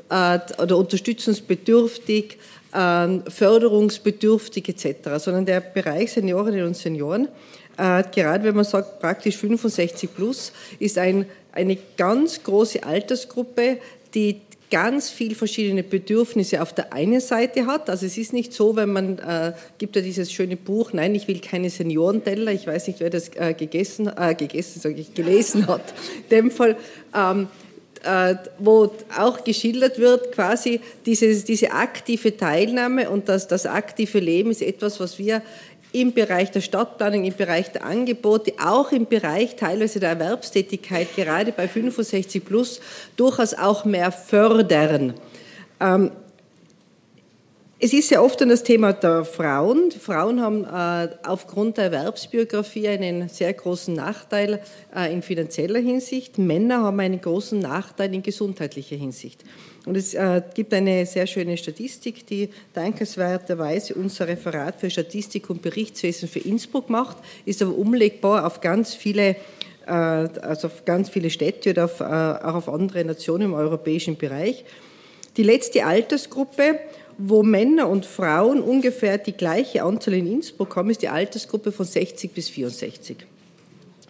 äh, oder unterstützungsbedürftig, förderungsbedürftig etc., sondern der Bereich Seniorinnen und Senioren äh, gerade wenn man sagt praktisch 65 plus, ist ein, eine ganz große Altersgruppe, die ganz viel verschiedene Bedürfnisse auf der einen Seite hat. Also es ist nicht so, wenn man, äh, gibt ja dieses schöne Buch, nein, ich will keine Seniorenteller, ich weiß nicht, wer das äh, gegessen, äh, gegessen, sage ich, gelesen hat. In dem Fall, ähm, äh, wo auch geschildert wird, quasi dieses, diese aktive Teilnahme und das, das aktive Leben ist etwas, was wir im Bereich der Stadtplanung, im Bereich der Angebote, auch im Bereich teilweise der Erwerbstätigkeit, gerade bei 65 plus, durchaus auch mehr fördern. Ähm, es ist ja oft dann das Thema der Frauen. Die Frauen haben äh, aufgrund der Erwerbsbiografie einen sehr großen Nachteil äh, in finanzieller Hinsicht. Männer haben einen großen Nachteil in gesundheitlicher Hinsicht. Und es äh, gibt eine sehr schöne Statistik, die dankenswerterweise unser Referat für Statistik und Berichtswesen für Innsbruck macht, ist aber umlegbar auf ganz viele äh, also auf ganz viele Städte oder auf, äh, auch auf andere Nationen im europäischen Bereich. Die letzte Altersgruppe wo Männer und Frauen ungefähr die gleiche Anzahl in Innsbruck haben, ist die Altersgruppe von 60 bis 64.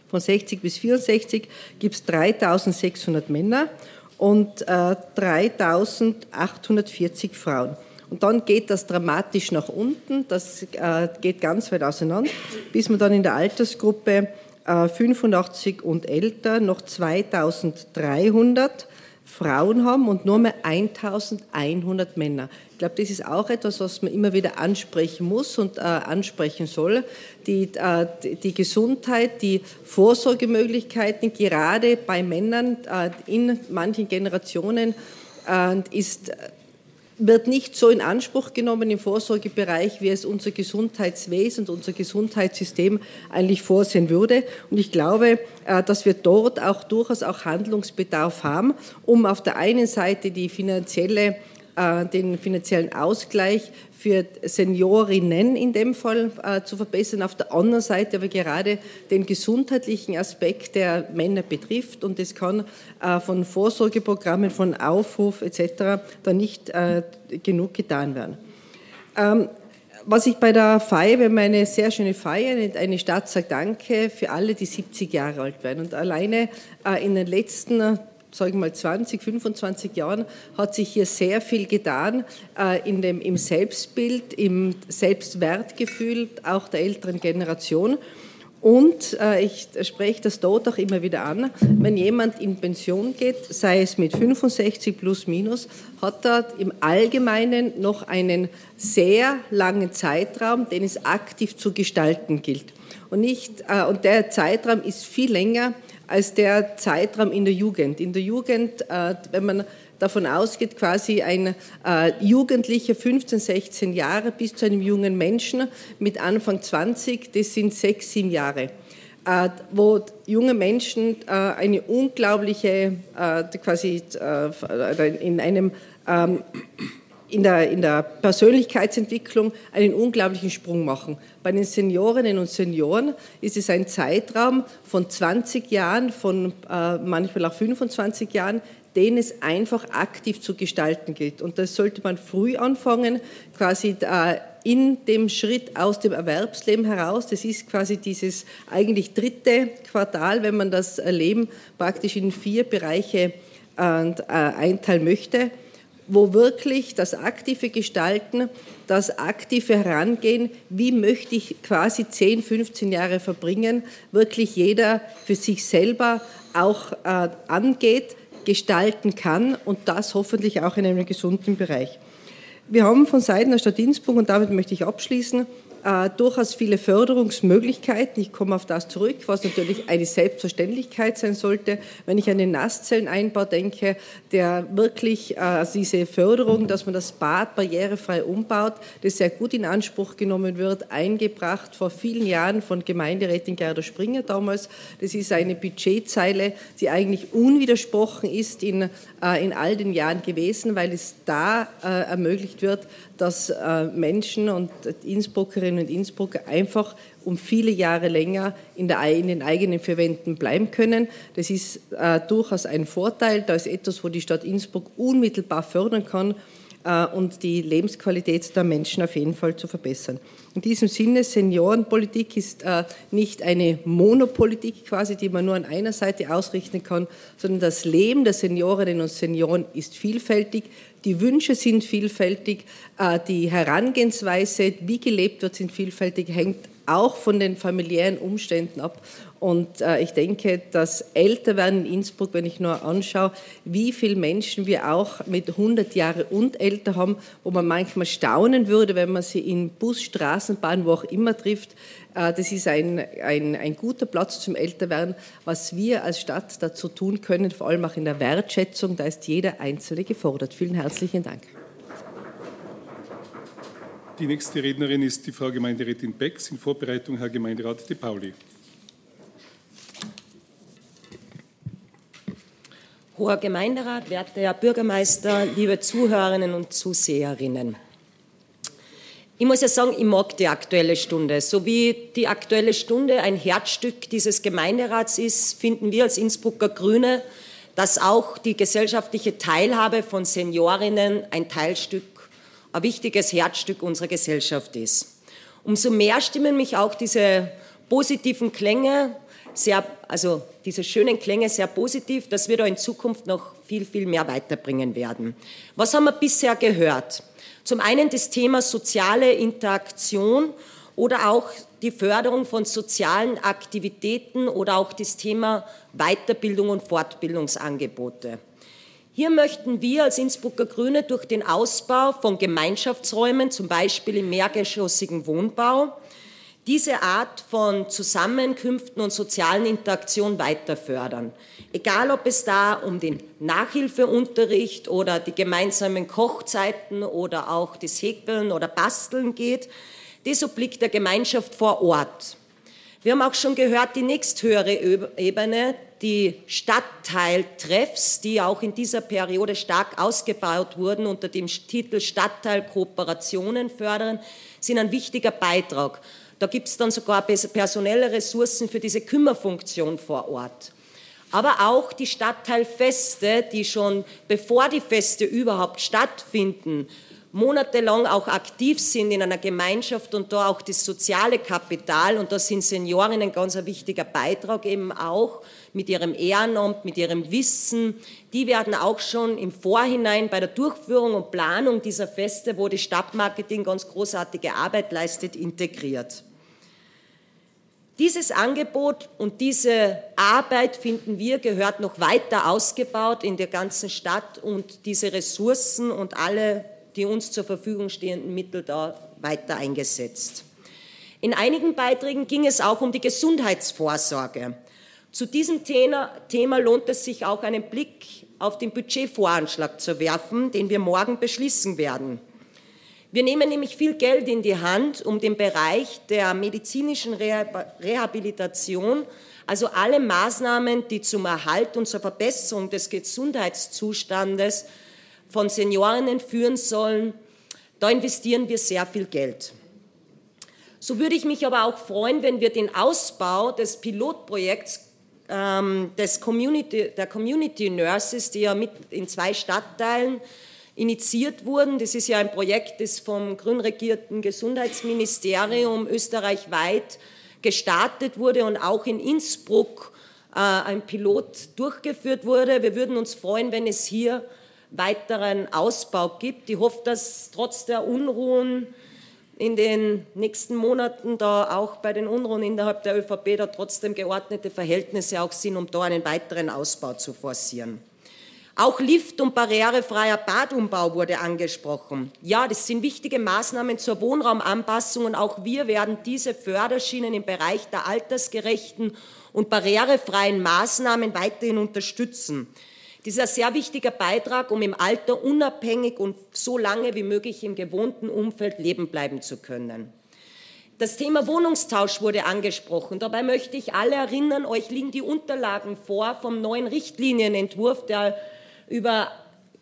Von 60 bis 64 gibt es 3600 Männer und äh, 3840 Frauen. Und dann geht das dramatisch nach unten, das äh, geht ganz weit auseinander, bis man dann in der Altersgruppe äh, 85 und älter noch 2300 Frauen haben und nur mehr 1100 Männer. Ich glaube, das ist auch etwas, was man immer wieder ansprechen muss und äh, ansprechen soll. Die, äh, die Gesundheit, die Vorsorgemöglichkeiten, gerade bei Männern äh, in manchen Generationen, äh, ist wird nicht so in Anspruch genommen im Vorsorgebereich, wie es unser Gesundheitswesen und unser Gesundheitssystem eigentlich vorsehen würde. Und ich glaube, äh, dass wir dort auch durchaus auch Handlungsbedarf haben, um auf der einen Seite die finanzielle den finanziellen Ausgleich für Seniorinnen in dem Fall äh, zu verbessern, auf der anderen Seite aber gerade den gesundheitlichen Aspekt der Männer betrifft und das kann äh, von Vorsorgeprogrammen, von Aufruf etc. da nicht genug getan werden. Ähm, was ich bei der Feier, wir haben eine sehr schöne Feier, eine Stadt sagt Danke für alle, die 70 Jahre alt werden. Und alleine in den letzten sage ich mal 20, 25 Jahren hat sich hier sehr viel getan äh, in dem, im Selbstbild, im Selbstwertgefühl auch der älteren Generation. Und äh, ich spreche das dort auch immer wieder an, wenn jemand in Pension geht, sei es mit 65 plus minus, hat er im Allgemeinen noch einen sehr langen Zeitraum, den es aktiv zu gestalten gilt. Und, nicht, äh, und der Zeitraum ist viel länger als der Zeitraum in der Jugend. In der Jugend, äh, wenn man davon ausgeht, quasi ein äh, Jugendlicher 15, 16 Jahre bis zu einem jungen Menschen mit Anfang 20, das sind sechs, sieben Jahre, äh, wo junge Menschen eine unglaubliche, quasi in einem ähm, in der, in der Persönlichkeitsentwicklung einen unglaublichen Sprung machen. Bei den Seniorinnen und Senioren ist es ein Zeitraum von 20 Jahren, von äh, manchmal auch 25 Jahren, den es einfach aktiv zu gestalten gilt. Und das sollte man früh anfangen, quasi äh, in dem Schritt aus dem Erwerbsleben heraus. Das ist quasi dieses eigentlich dritte Quartal, wenn man das Leben praktisch in vier Bereiche äh, einteilen möchte wo wirklich das aktive Gestalten, das aktive Herangehen, wie möchte ich quasi 10, 15 Jahre verbringen, wirklich jeder für sich selber auch äh, angeht, gestalten kann und das hoffentlich auch in einem gesunden Bereich. Wir haben von Seiten der Stadt Innsbruck, und damit möchte ich abschließen, äh, durchaus viele Förderungsmöglichkeiten. Ich komme auf das zurück, was natürlich eine Selbstverständlichkeit sein sollte. Wenn ich an den Nasszelleneinbau denke, der wirklich äh, diese Förderung, dass man das Bad barrierefrei umbaut, das sehr gut in Anspruch genommen wird, eingebracht vor vielen Jahren von Gemeinderätin Gerda Springer damals. Das ist eine Budgetzeile, die eigentlich unwidersprochen ist in, äh, in all den Jahren gewesen, weil es da äh, ermöglicht wird, dass äh, Menschen und Innsbruckerinnen und Innsbrucker einfach um viele Jahre länger in, der, in den eigenen vier Wänden bleiben können. Das ist äh, durchaus ein Vorteil. Da ist etwas, wo die Stadt Innsbruck unmittelbar fördern kann äh, und die Lebensqualität der Menschen auf jeden Fall zu verbessern. In diesem Sinne, Seniorenpolitik ist äh, nicht eine Monopolitik quasi, die man nur an einer Seite ausrichten kann, sondern das Leben der Seniorinnen und Senioren ist vielfältig. Die Wünsche sind vielfältig, äh, die Herangehensweise, wie gelebt wird, sind vielfältig, hängt auch von den familiären Umständen ab. Und äh, ich denke, das Älterwerden in Innsbruck, wenn ich nur anschaue, wie viele Menschen wir auch mit 100 Jahren und älter haben, wo man manchmal staunen würde, wenn man sie in Bus, Straßenbahn, wo auch immer trifft. Äh, das ist ein, ein, ein guter Platz zum Älterwerden. Was wir als Stadt dazu tun können, vor allem auch in der Wertschätzung, da ist jeder Einzelne gefordert. Vielen herzlichen Dank. Die nächste Rednerin ist die Frau Gemeinderätin Becks, in Vorbereitung Herr Gemeinderat De Pauli. Hoher Gemeinderat, werter Herr Bürgermeister, liebe Zuhörerinnen und Zuseherinnen. Ich muss ja sagen, ich mag die Aktuelle Stunde. So wie die Aktuelle Stunde ein Herzstück dieses Gemeinderats ist, finden wir als Innsbrucker Grüne, dass auch die gesellschaftliche Teilhabe von Seniorinnen ein Teilstück, ein wichtiges Herzstück unserer Gesellschaft ist. Umso mehr stimmen mich auch diese positiven Klänge sehr, also diese schönen Klänge sehr positiv, dass wir da in Zukunft noch viel, viel mehr weiterbringen werden. Was haben wir bisher gehört? Zum einen das Thema soziale Interaktion oder auch die Förderung von sozialen Aktivitäten oder auch das Thema Weiterbildung und Fortbildungsangebote. Hier möchten wir als Innsbrucker Grüne durch den Ausbau von Gemeinschaftsräumen, zum Beispiel im mehrgeschossigen Wohnbau, diese Art von Zusammenkünften und sozialen Interaktion weiter fördern. Egal, ob es da um den Nachhilfeunterricht oder die gemeinsamen Kochzeiten oder auch das Häkeln oder Basteln geht, das obliegt der Gemeinschaft vor Ort. Wir haben auch schon gehört, die nächsthöhere Ebene, die Stadtteiltreffs, die auch in dieser Periode stark ausgebaut wurden unter dem Titel Stadtteilkooperationen fördern, sind ein wichtiger Beitrag. Da gibt es dann sogar personelle Ressourcen für diese Kümmerfunktion vor Ort. Aber auch die Stadtteilfeste, die schon bevor die Feste überhaupt stattfinden, monatelang auch aktiv sind in einer Gemeinschaft und da auch das soziale Kapital und da sind Seniorinnen ganz ein wichtiger Beitrag eben auch mit ihrem Ehrenamt, mit ihrem Wissen. Die werden auch schon im Vorhinein bei der Durchführung und Planung dieser Feste, wo das Stadtmarketing ganz großartige Arbeit leistet, integriert. Dieses Angebot und diese Arbeit, finden wir, gehört noch weiter ausgebaut in der ganzen Stadt und diese Ressourcen und alle die uns zur Verfügung stehenden Mittel da weiter eingesetzt. In einigen Beiträgen ging es auch um die Gesundheitsvorsorge. Zu diesem Thema, lohnt es sich auch einen Blick auf den Budgetvoranschlag zu werfen, den wir morgen beschließen werden. Wir nehmen nämlich viel Geld in die Hand, um den Bereich der medizinischen Rehabilitation, also alle Maßnahmen, die zum Erhalt und zur Verbesserung des Gesundheitszustandes von Seniorinnen führen sollen, da investieren wir sehr viel Geld. So würde ich mich aber auch freuen, wenn wir den Ausbau des Pilotprojekts ähm, des Community, der Community Nurses, die ja mit in zwei Stadtteilen initiiert wurden. Das ist ja ein Projekt, das vom grün regierten Gesundheitsministerium österreichweit gestartet wurde und auch in Innsbruck äh, ein Pilot durchgeführt wurde. Wir würden uns freuen, wenn es hier weiteren Ausbau gibt. Ich hoffe, dass trotz der Unruhen in den nächsten Monaten da auch bei den Unruhen innerhalb der ÖVP da trotzdem geordnete Verhältnisse auch sind, um da einen weiteren Ausbau zu forcieren. Auch Lift- und barrierefreier Badumbau wurde angesprochen. Ja, das sind wichtige Maßnahmen zur Wohnraumanpassung und auch wir werden diese Förderschienen im Bereich der altersgerechten und barrierefreien Maßnahmen weiterhin unterstützen. Das ist ein sehr wichtiger Beitrag, um im Alter unabhängig und so lange wie möglich im gewohnten Umfeld leben bleiben zu können. Das Thema Wohnungstausch wurde angesprochen. Dabei möchte ich alle erinnern, euch liegen die Unterlagen vor vom neuen Richtlinienentwurf, der über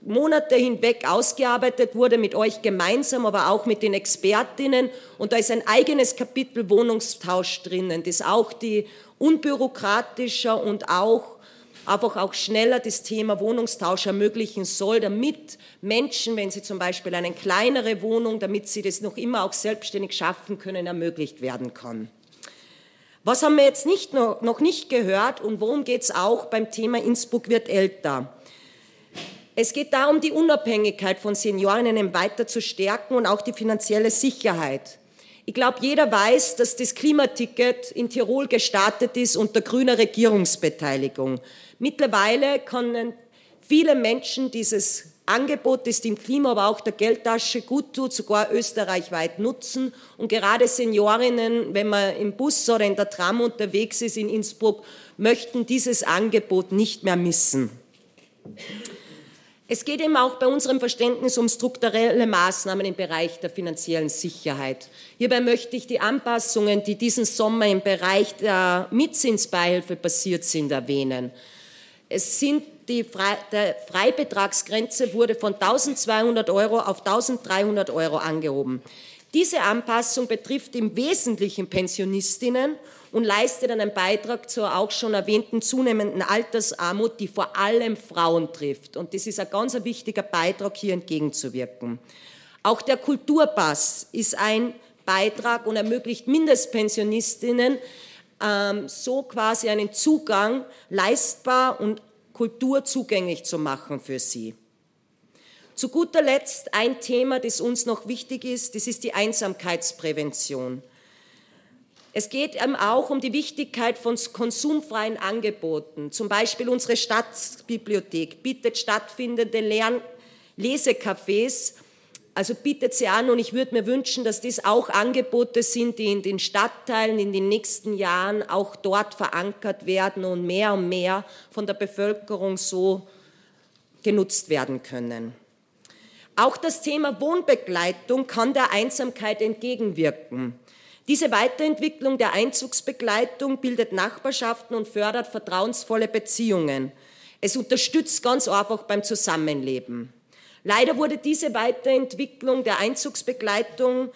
Monate hinweg ausgearbeitet wurde, mit euch gemeinsam, aber auch mit den Expertinnen. Und da ist ein eigenes Kapitel Wohnungstausch drinnen, das auch die unbürokratischer und auch einfach auch schneller das Thema Wohnungstausch ermöglichen soll, damit Menschen, wenn sie zum Beispiel eine kleinere Wohnung, damit sie das noch immer auch selbstständig schaffen können, ermöglicht werden kann. Was haben wir jetzt nicht noch, nicht gehört und worum geht es auch beim Thema Innsbruck wird älter? Es geht darum, die Unabhängigkeit von Seniorinnen weiter zu stärken und auch die finanzielle Sicherheit. Ich glaube, jeder weiß, dass das Klimaticket in Tirol gestartet ist unter grüner Regierungsbeteiligung. Mittlerweile können viele Menschen dieses Angebot, das dem Klima, aber auch der Geldtasche gut tut, sogar österreichweit nutzen. Und gerade Seniorinnen, wenn man im Bus oder in der Tram unterwegs ist in Innsbruck, möchten dieses Angebot nicht mehr missen. Es geht eben auch bei unserem Verständnis um strukturelle Maßnahmen im Bereich der finanziellen Sicherheit. Hierbei möchte ich die Anpassungen, die diesen Sommer im Bereich der Mitzinsbeihilfe passiert sind, erwähnen. Es sind die Fre der Freibetragsgrenze wurde von 1200 Euro auf 1300 Euro angehoben. Diese Anpassung betrifft im Wesentlichen Pensionistinnen und leistet einen Beitrag zur auch schon erwähnten zunehmenden Altersarmut, die vor allem Frauen trifft. Und das ist ein ganz wichtiger Beitrag, hier entgegenzuwirken. Auch der Kulturpass ist ein Beitrag und ermöglicht Mindestpensionistinnen ähm, so quasi einen Zugang leistbar und Kultur zugänglich zu machen für sie. Zu guter Letzt ein Thema, das uns noch wichtig ist, das ist die Einsamkeitsprävention. Es geht eben auch um die Wichtigkeit von konsumfreien Angeboten. Zum Beispiel unsere Stadtbibliothek bietet stattfindende Lern Lesecafés, also bietet sie an und ich würde mir wünschen, dass das auch Angebote sind, die in den Stadtteilen in den nächsten Jahren auch dort verankert werden und mehr und mehr von der Bevölkerung so genutzt werden können. Auch das Thema Wohnbegleitung kann der Einsamkeit entgegenwirken. Diese Weiterentwicklung der Einzugsbegleitung bildet Nachbarschaften und fördert vertrauensvolle Beziehungen. Es unterstützt ganz einfach beim Zusammenleben. Leider wurde diese Weiterentwicklung der Einzugsbegleitung,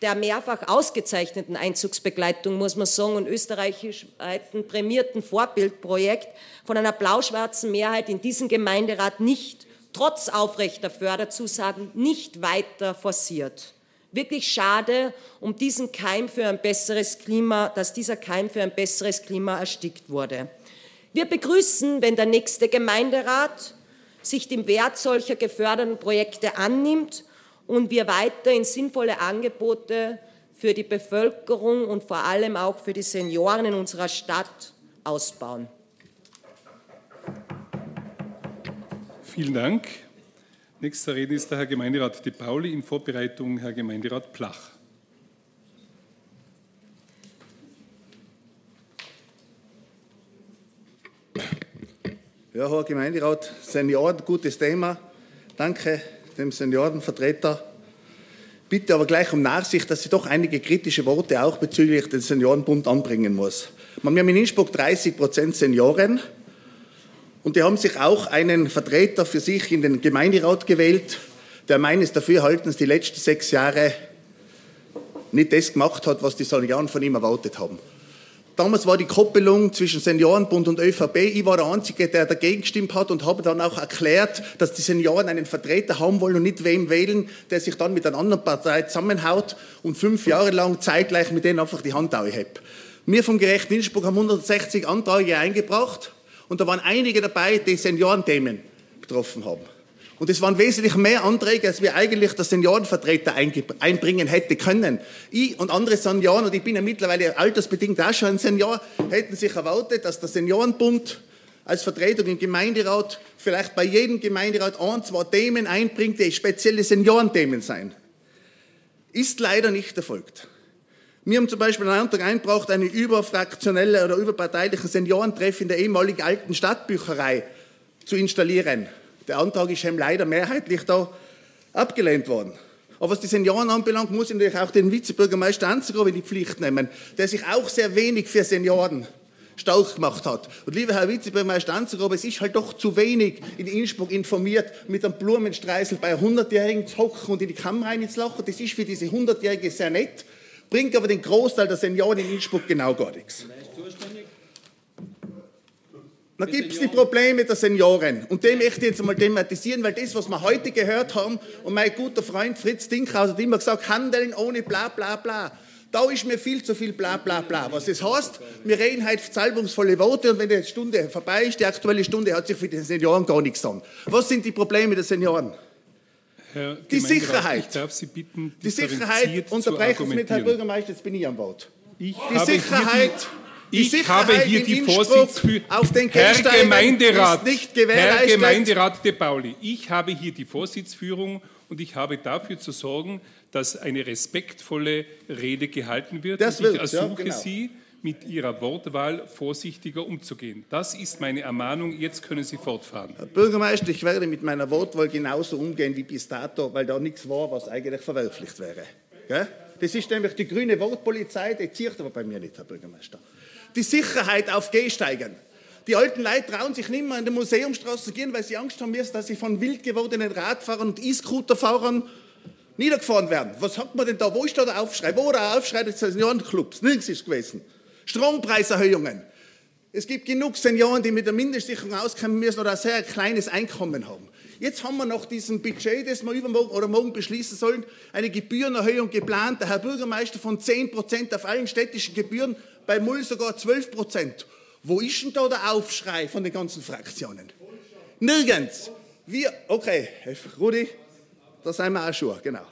der mehrfach ausgezeichneten Einzugsbegleitung, muss man sagen, und österreichweiten prämierten Vorbildprojekt von einer blau-schwarzen Mehrheit in diesem Gemeinderat nicht, trotz aufrechter Förderzusagen, nicht weiter forciert. Wirklich schade um diesen Keim für ein besseres Klima, dass dieser Keim für ein besseres Klima erstickt wurde. Wir begrüßen, wenn der nächste Gemeinderat sich dem Wert solcher geförderten Projekte annimmt und wir weiterhin sinnvolle Angebote für die Bevölkerung und vor allem auch für die Senioren in unserer Stadt ausbauen. Vielen Dank. Nächster Redner ist der Herr Gemeinderat De Pauli, in Vorbereitung Herr Gemeinderat Plach. Ja, Herr Gemeinderat, Senioren, gutes Thema. Danke dem Seniorenvertreter. Bitte aber gleich um Nachsicht, dass ich doch einige kritische Worte auch bezüglich des Seniorenbund anbringen muss. Wir haben in Innsbruck 30 Prozent Senioren. Und die haben sich auch einen Vertreter für sich in den Gemeinderat gewählt, der meines Dafürhaltens die letzten sechs Jahre nicht das gemacht hat, was die Senioren von ihm erwartet haben. Damals war die Koppelung zwischen Seniorenbund und ÖVP. Ich war der Einzige, der dagegen gestimmt hat und habe dann auch erklärt, dass die Senioren einen Vertreter haben wollen und nicht wem wählen, der sich dann mit einer anderen Partei zusammenhaut und fünf Jahre lang zeitgleich mit denen einfach die Hand aufhebt. Wir vom Gerechten Innsbruck haben 160 Anträge eingebracht und da waren einige dabei, die Seniorenthemen betroffen haben. Und es waren wesentlich mehr Anträge, als wir eigentlich der Seniorenvertreter einbringen hätte können. Ich und andere Senioren, und ich bin ja mittlerweile altersbedingt auch schon ein Senior, hätten sich erwartet, dass der Seniorenbund als Vertretung im Gemeinderat vielleicht bei jedem Gemeinderat ein, zwei Themen einbringt, die spezielle Seniorenthemen sein. Ist leider nicht erfolgt. Wir haben zum Beispiel einen Antrag eingebracht, eine überfraktionelle oder überparteiliche Seniorentreff in der ehemaligen alten Stadtbücherei zu installieren. Der Antrag ist leider mehrheitlich da abgelehnt worden. Aber was die Senioren anbelangt, muss ich natürlich auch den Vizebürgermeister Anzigro in die Pflicht nehmen, der sich auch sehr wenig für Senioren stark gemacht hat. Und lieber Herr Vizebürgermeister Anzigro, es ist halt doch zu wenig in Innsbruck informiert, mit einem Blumenstreisel bei 100-Jährigen zu hocken und in die Kamera reinzulachen. Das ist für diese 100-Jährige sehr nett, bringt aber den Großteil der Senioren in Innsbruck genau gar nichts. Da gibt es die Probleme der Senioren. Und dem möchte ich jetzt einmal thematisieren, weil das, was wir heute gehört haben, und mein guter Freund Fritz Dinkhaus hat immer gesagt, handeln ohne bla bla bla. Da ist mir viel zu viel bla bla bla. Was das heißt, wir reden heute salbungsvolle Worte und wenn die Stunde vorbei ist, die aktuelle Stunde, hat sich für die Senioren gar nichts an. Was sind die Probleme der Senioren? Herr die Sicherheit. Ich darf Sie bitten, die Sicherheit, unterbrechen Sie mit Herrn Bürgermeister, jetzt bin ich am Wort. Ich die Sicherheit. Die ich habe hier die Vorsitzführung. Herr Gemeinderat, Herr Gemeinderat De Pauli, ich habe hier die Vorsitzführung und ich habe dafür zu sorgen, dass eine respektvolle Rede gehalten wird. Das und ich wird, ersuche ja, genau. Sie, mit Ihrer Wortwahl vorsichtiger umzugehen. Das ist meine Ermahnung. Jetzt können Sie fortfahren. Herr Bürgermeister, ich werde mit meiner Wortwahl genauso umgehen wie bis dato, weil da nichts war, was eigentlich verwerflicht wäre. Das ist nämlich die grüne Wortpolizei, die zieht aber bei mir nicht, Herr Bürgermeister die Sicherheit auf Gehsteigen. Die alten Leute trauen sich nicht mehr in die Museumstraße gehen, weil sie Angst haben müssen, dass sie von wild gewordenen Radfahrern und E-Scooterfahrern niedergefahren werden. Was hat man denn da? Wo ist da der Aufschrei? Wo der Aufschrei des Seniorenclubs? Nirgends ist gewesen. Strompreiserhöhungen. Es gibt genug Senioren, die mit der Mindestsicherung auskommen müssen oder ein sehr kleines Einkommen haben. Jetzt haben wir nach diesem Budget, das wir übermorgen oder morgen beschließen sollen, eine Gebührenerhöhung geplant. Der Herr Bürgermeister von 10 Prozent auf allen städtischen Gebühren bei Mull sogar 12 Prozent. Wo ist denn da der Aufschrei von den ganzen Fraktionen? Nirgends. Wir, okay, Rudi, da sind wir auch schon, genau.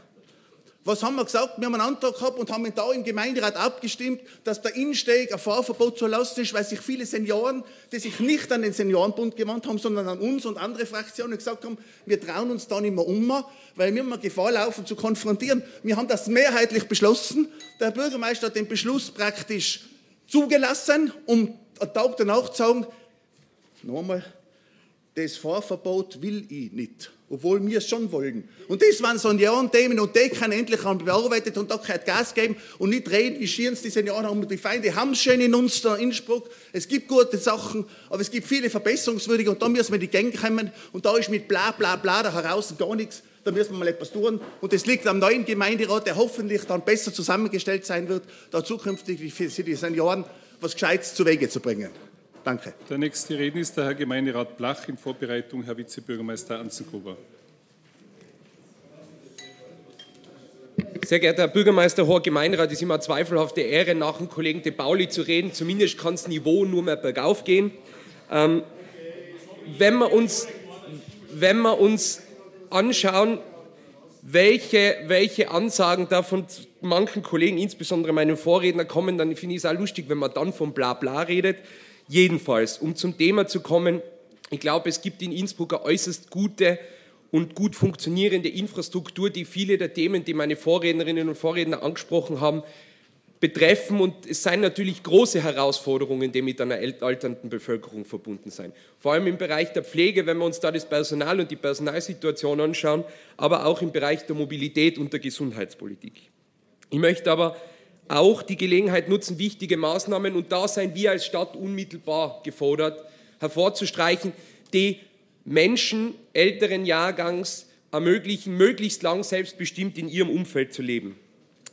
Was haben wir gesagt? Wir haben einen Antrag gehabt und haben da im Gemeinderat abgestimmt, dass der Innensteg ein Fahrverbot zu erlassen ist, weil sich viele Senioren, die sich nicht an den Seniorenbund gewandt haben, sondern an uns und andere Fraktionen gesagt haben, wir trauen uns da nicht mehr um, weil wir immer Gefahr laufen zu konfrontieren. Wir haben das mehrheitlich beschlossen. Der Bürgermeister hat den Beschluss praktisch zugelassen, um einen Tag danach zu sagen, nochmal, das Fahrverbot will ich nicht, obwohl wir es schon wollen. Und das waren Senioren-Themen und die kann endlich bearbeitet und da kann Gas geben und nicht reden, wie schieren es die Senioren haben. Die Feinde haben es schön in uns, da in Innsbruck. Es gibt gute Sachen, aber es gibt viele verbesserungswürdige und da müssen wir in die Gänge kommen und da ist mit bla bla bla da heraus gar nichts. Da müssen wir mal etwas tun. Und es liegt am neuen Gemeinderat, der hoffentlich dann besser zusammengestellt sein wird, da zukünftig für die Senioren was Gescheites zu Wege zu bringen. Danke. Der nächste Redner ist der Herr Gemeinderat Blach in Vorbereitung, Herr Vizebürgermeister Anzengruber. Sehr geehrter Herr Bürgermeister, hoher Gemeinderat, es ist immer eine zweifelhafte Ehre, nach dem Kollegen De Pauli zu reden. Zumindest kann das Niveau nur mehr bergauf gehen. Ähm, wenn, wir uns, wenn wir uns anschauen, welche, welche Ansagen da von manchen Kollegen, insbesondere meinen Vorredner, kommen, dann finde ich es auch lustig, wenn man dann von Blabla redet. Jedenfalls, um zum Thema zu kommen, ich glaube, es gibt in Innsbruck eine äußerst gute und gut funktionierende Infrastruktur, die viele der Themen, die meine Vorrednerinnen und Vorredner angesprochen haben, betreffen. Und es seien natürlich große Herausforderungen, die mit einer alternden Bevölkerung verbunden sind. Vor allem im Bereich der Pflege, wenn wir uns da das Personal und die Personalsituation anschauen, aber auch im Bereich der Mobilität und der Gesundheitspolitik. Ich möchte aber auch die Gelegenheit nutzen, wichtige Maßnahmen, und da seien wir als Stadt unmittelbar gefordert, hervorzustreichen, die Menschen älteren Jahrgangs ermöglichen, möglichst lang selbstbestimmt in ihrem Umfeld zu leben.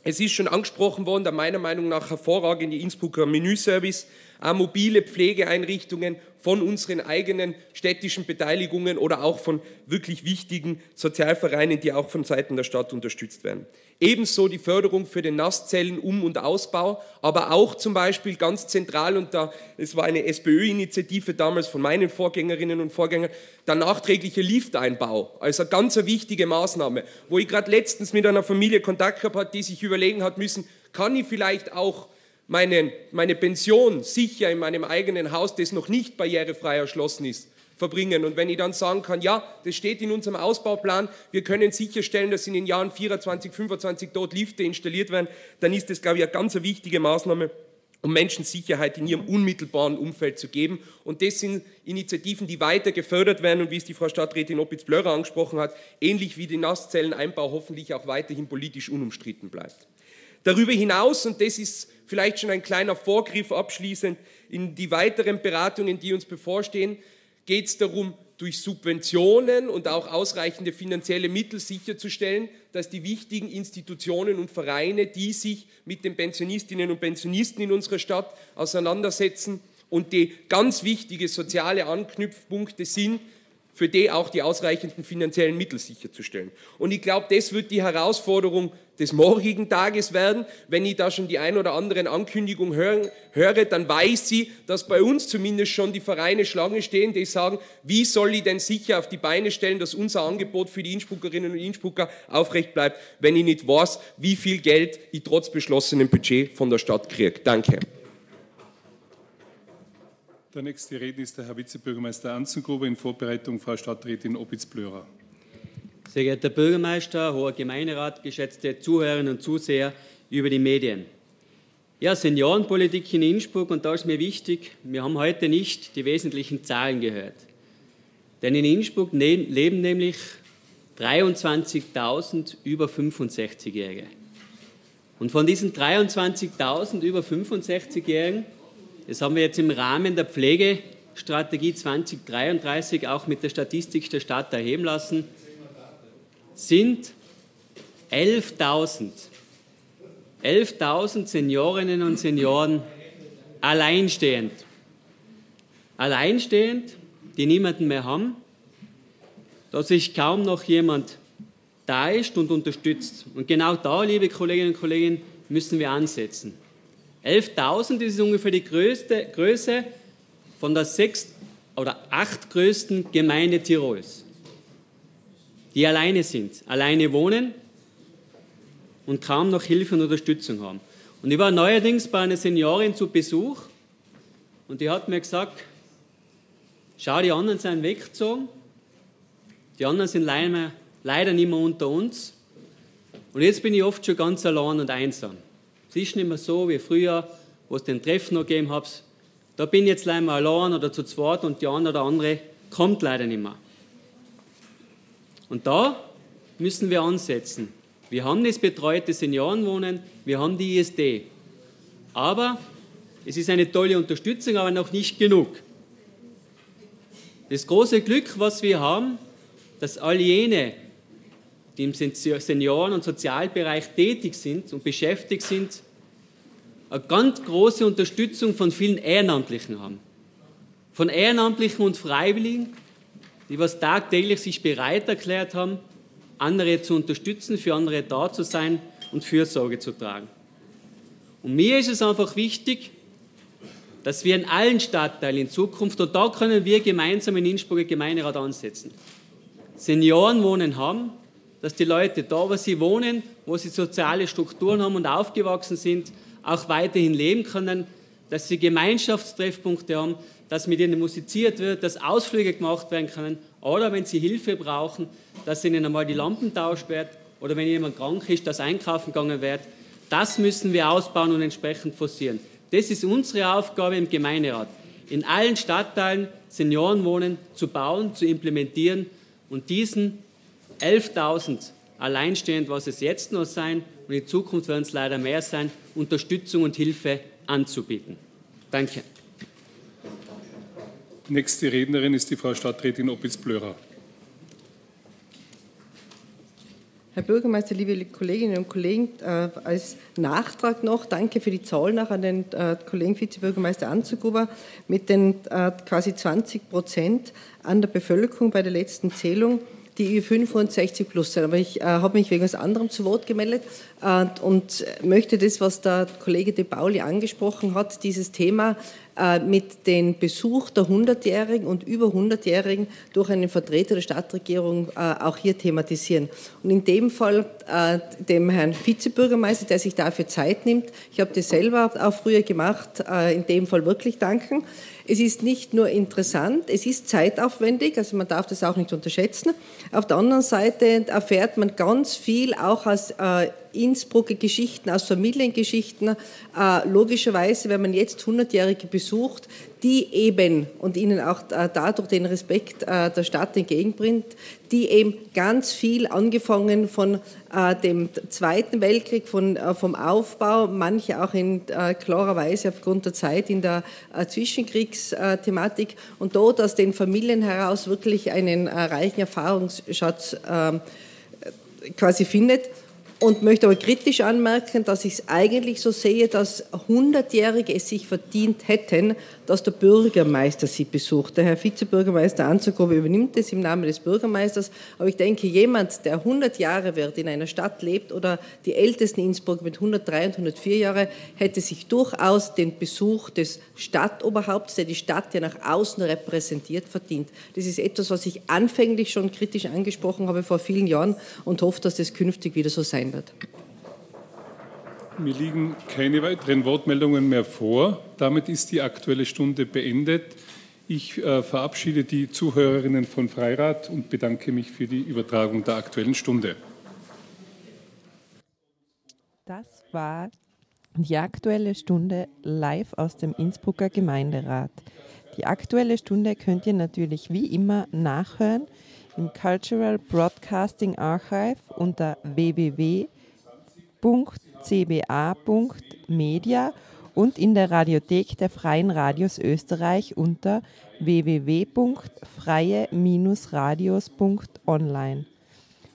Es ist schon angesprochen worden, der meiner Meinung nach hervorragende Innsbrucker Menüservice, auch mobile Pflegeeinrichtungen von unseren eigenen städtischen Beteiligungen oder auch von wirklich wichtigen Sozialvereinen, die auch von Seiten der Stadt unterstützt werden. Ebenso die Förderung für den Nasszellen Um- und Ausbau, aber auch zum Beispiel ganz zentral, und da, es war eine SPÖ-Initiative damals von meinen Vorgängerinnen und Vorgängern, der nachträgliche Lifteinbau, also eine ganz wichtige Maßnahme, wo ich gerade letztens mit einer Familie Kontakt gehabt habe, die sich überlegen hat müssen, kann ich vielleicht auch meine, meine Pension sicher in meinem eigenen Haus, das noch nicht barrierefrei erschlossen ist, verbringen. Und wenn ich dann sagen kann, ja, das steht in unserem Ausbauplan, wir können sicherstellen, dass in den Jahren 24, 25 dort Lifte installiert werden, dann ist das, glaube ich, eine ganz wichtige Maßnahme, um Menschen Sicherheit in ihrem unmittelbaren Umfeld zu geben. Und das sind Initiativen, die weiter gefördert werden und wie es die Frau Stadträtin Opitz-Blörer angesprochen hat, ähnlich wie der Nasszelleneinbau hoffentlich auch weiterhin politisch unumstritten bleibt. Darüber hinaus, und das ist vielleicht schon ein kleiner Vorgriff abschließend in die weiteren Beratungen, die uns bevorstehen, geht es darum, durch Subventionen und auch ausreichende finanzielle Mittel sicherzustellen, dass die wichtigen Institutionen und Vereine, die sich mit den Pensionistinnen und Pensionisten in unserer Stadt auseinandersetzen und die ganz wichtige soziale Anknüpfpunkte sind, für die auch die ausreichenden finanziellen Mittel sicherzustellen. Und ich glaube, das wird die Herausforderung des morgigen Tages werden. Wenn ich da schon die ein oder anderen Ankündigungen hören, höre, dann weiß sie, dass bei uns zumindest schon die Vereine Schlange stehen, die sagen, wie soll ich denn sicher auf die Beine stellen, dass unser Angebot für die Innsbruckerinnen und Innsbrucker aufrecht bleibt, wenn ich nicht weiß, wie viel Geld ich trotz beschlossenem Budget von der Stadt kriege. Danke. Der nächste Redner ist der Herr Vizebürgermeister Anzengruber in Vorbereitung Frau Stadträtin Opitz-Blörer. Sehr geehrter Bürgermeister, hoher Gemeinderat, geschätzte Zuhörerinnen und Zuseher über die Medien. Ja, Seniorenpolitik in Innsbruck und da ist mir wichtig, wir haben heute nicht die wesentlichen Zahlen gehört. Denn in Innsbruck ne-, leben nämlich 23.000 über 65-Jährige. Und von diesen 23.000 über 65-Jährigen das haben wir jetzt im Rahmen der Pflegestrategie 2033 auch mit der Statistik der Stadt erheben lassen, sind 11.000 11.000 Seniorinnen und Senioren alleinstehend. Alleinstehend, die niemanden mehr haben, da sich kaum noch jemand da ist und unterstützt. Und genau da, liebe Kolleginnen und Kollegen, müssen wir ansetzen. 11.000 ist ungefähr die größte, Größe von der sechst oder acht größten Gemeinde Tirols, die alleine sind, alleine wohnen und kaum noch Hilfe und Unterstützung haben. Und ich war neuerdings bei einer Seniorin zu Besuch und die hat mir gesagt, schau, die anderen sind weggezogen, die anderen sind leider, leider nicht mehr unter uns und jetzt bin ich oft schon ganz allein und einsam. Es ist nicht mehr so wie früher, wo es den Treffen noch gegeben hat. Da bin ich jetzt leider allein oder zu zweit und die eine oder andere kommt leider nicht mehr. Und da müssen wir ansetzen. Wir haben das betreute Seniorenwohnen, wir haben die ISD. Aber es ist eine tolle Unterstützung, aber noch nicht genug. Das große Glück, was wir haben, dass all jene, die im Senioren- und Sozialbereich tätig sind und beschäftigt sind, eine ganz große Unterstützung von vielen Ehrenamtlichen haben. Von Ehrenamtlichen und Freiwilligen, die was tagtäglich sich bereit erklärt haben, andere zu unterstützen, für andere da zu sein und Fürsorge zu tragen. Und mir ist es einfach wichtig, dass wir in allen Stadtteilen in Zukunft, und da können wir gemeinsam in Innsbruck Gemeinderat ansetzen, Seniorenwohnen haben, dass die Leute da, wo sie wohnen, wo sie soziale Strukturen haben und aufgewachsen sind, auch weiterhin leben können, dass sie Gemeinschaftstreffpunkte haben, dass mit ihnen musiziert wird, dass Ausflüge gemacht werden können oder wenn sie Hilfe brauchen, dass ihnen einmal die Lampen tauscht wird oder wenn jemand krank ist, dass einkaufen gegangen wird. Das müssen wir ausbauen und entsprechend forcieren. Das ist unsere Aufgabe im Gemeinderat, in allen Stadtteilen Seniorenwohnen zu bauen, zu implementieren und diesen 11.000 alleinstehend, was es jetzt noch sein und in Zukunft werden es leider mehr sein, Unterstützung und Hilfe anzubieten. Danke. Nächste Rednerin ist die Frau Stadträtin Opitz-Blörer. Herr Bürgermeister, liebe Kolleginnen und Kollegen, äh, als Nachtrag noch, danke für die Zahl nach an den äh, Kollegen Vizebürgermeister Anzuguber mit den äh, quasi 20 Prozent an der Bevölkerung bei der letzten Zählung die 65 plus sind. Aber ich äh, habe mich wegen was anderem zu Wort gemeldet äh, und möchte das, was der Kollege De Pauli angesprochen hat, dieses Thema äh, mit dem Besuch der 100-Jährigen und über 100-Jährigen durch einen Vertreter der Stadtregierung äh, auch hier thematisieren. Und in dem Fall äh, dem Herrn Vizebürgermeister, der sich dafür Zeit nimmt, ich habe das selber auch früher gemacht, in dem Fall wirklich danken. Es ist nicht nur interessant, es ist zeitaufwendig, also man darf das auch nicht unterschätzen. Auf der anderen Seite erfährt man ganz viel auch aus äh, Innsbrucker Geschichten, aus Familiengeschichten. Äh, logischerweise, wenn man jetzt 100-Jährige besucht, die eben und ihnen auch äh, dadurch den Respekt äh, der Stadt entgegenbringt, die eben ganz viel angefangen von dem Zweiten Weltkrieg, von, vom Aufbau, manche auch in klarer Weise aufgrund der Zeit in der Zwischenkriegsthematik und dort aus den Familien heraus wirklich einen reichen Erfahrungsschatz ähm, quasi findet und möchte aber kritisch anmerken, dass ich es eigentlich so sehe, dass 100-Jährige es sich verdient hätten, dass der Bürgermeister sie besucht. Der Herr Vizebürgermeister Anzugobe übernimmt es im Namen des Bürgermeisters. Aber ich denke, jemand, der 100 Jahre wird, in einer Stadt lebt oder die ältesten Innsbruck mit 103 und 104 Jahre, hätte sich durchaus den Besuch des Stadtoberhaupts, der die Stadt ja nach außen repräsentiert, verdient. Das ist etwas, was ich anfänglich schon kritisch angesprochen habe vor vielen Jahren und hoffe, dass das künftig wieder so sein wird. Mir liegen keine weiteren Wortmeldungen mehr vor. Damit ist die Aktuelle Stunde beendet. Ich äh, verabschiede die Zuhörerinnen von Freirad und bedanke mich für die Übertragung der Aktuellen Stunde. Das war die Aktuelle Stunde live aus dem Innsbrucker Gemeinderat. Die Aktuelle Stunde könnt ihr natürlich wie immer nachhören im Cultural Broadcasting Archive unter www cba.media und in der Radiothek der Freien Radios Österreich unter www.freie-radios.online.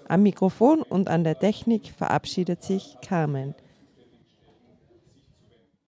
Am Mikrofon und an der Technik verabschiedet sich Carmen.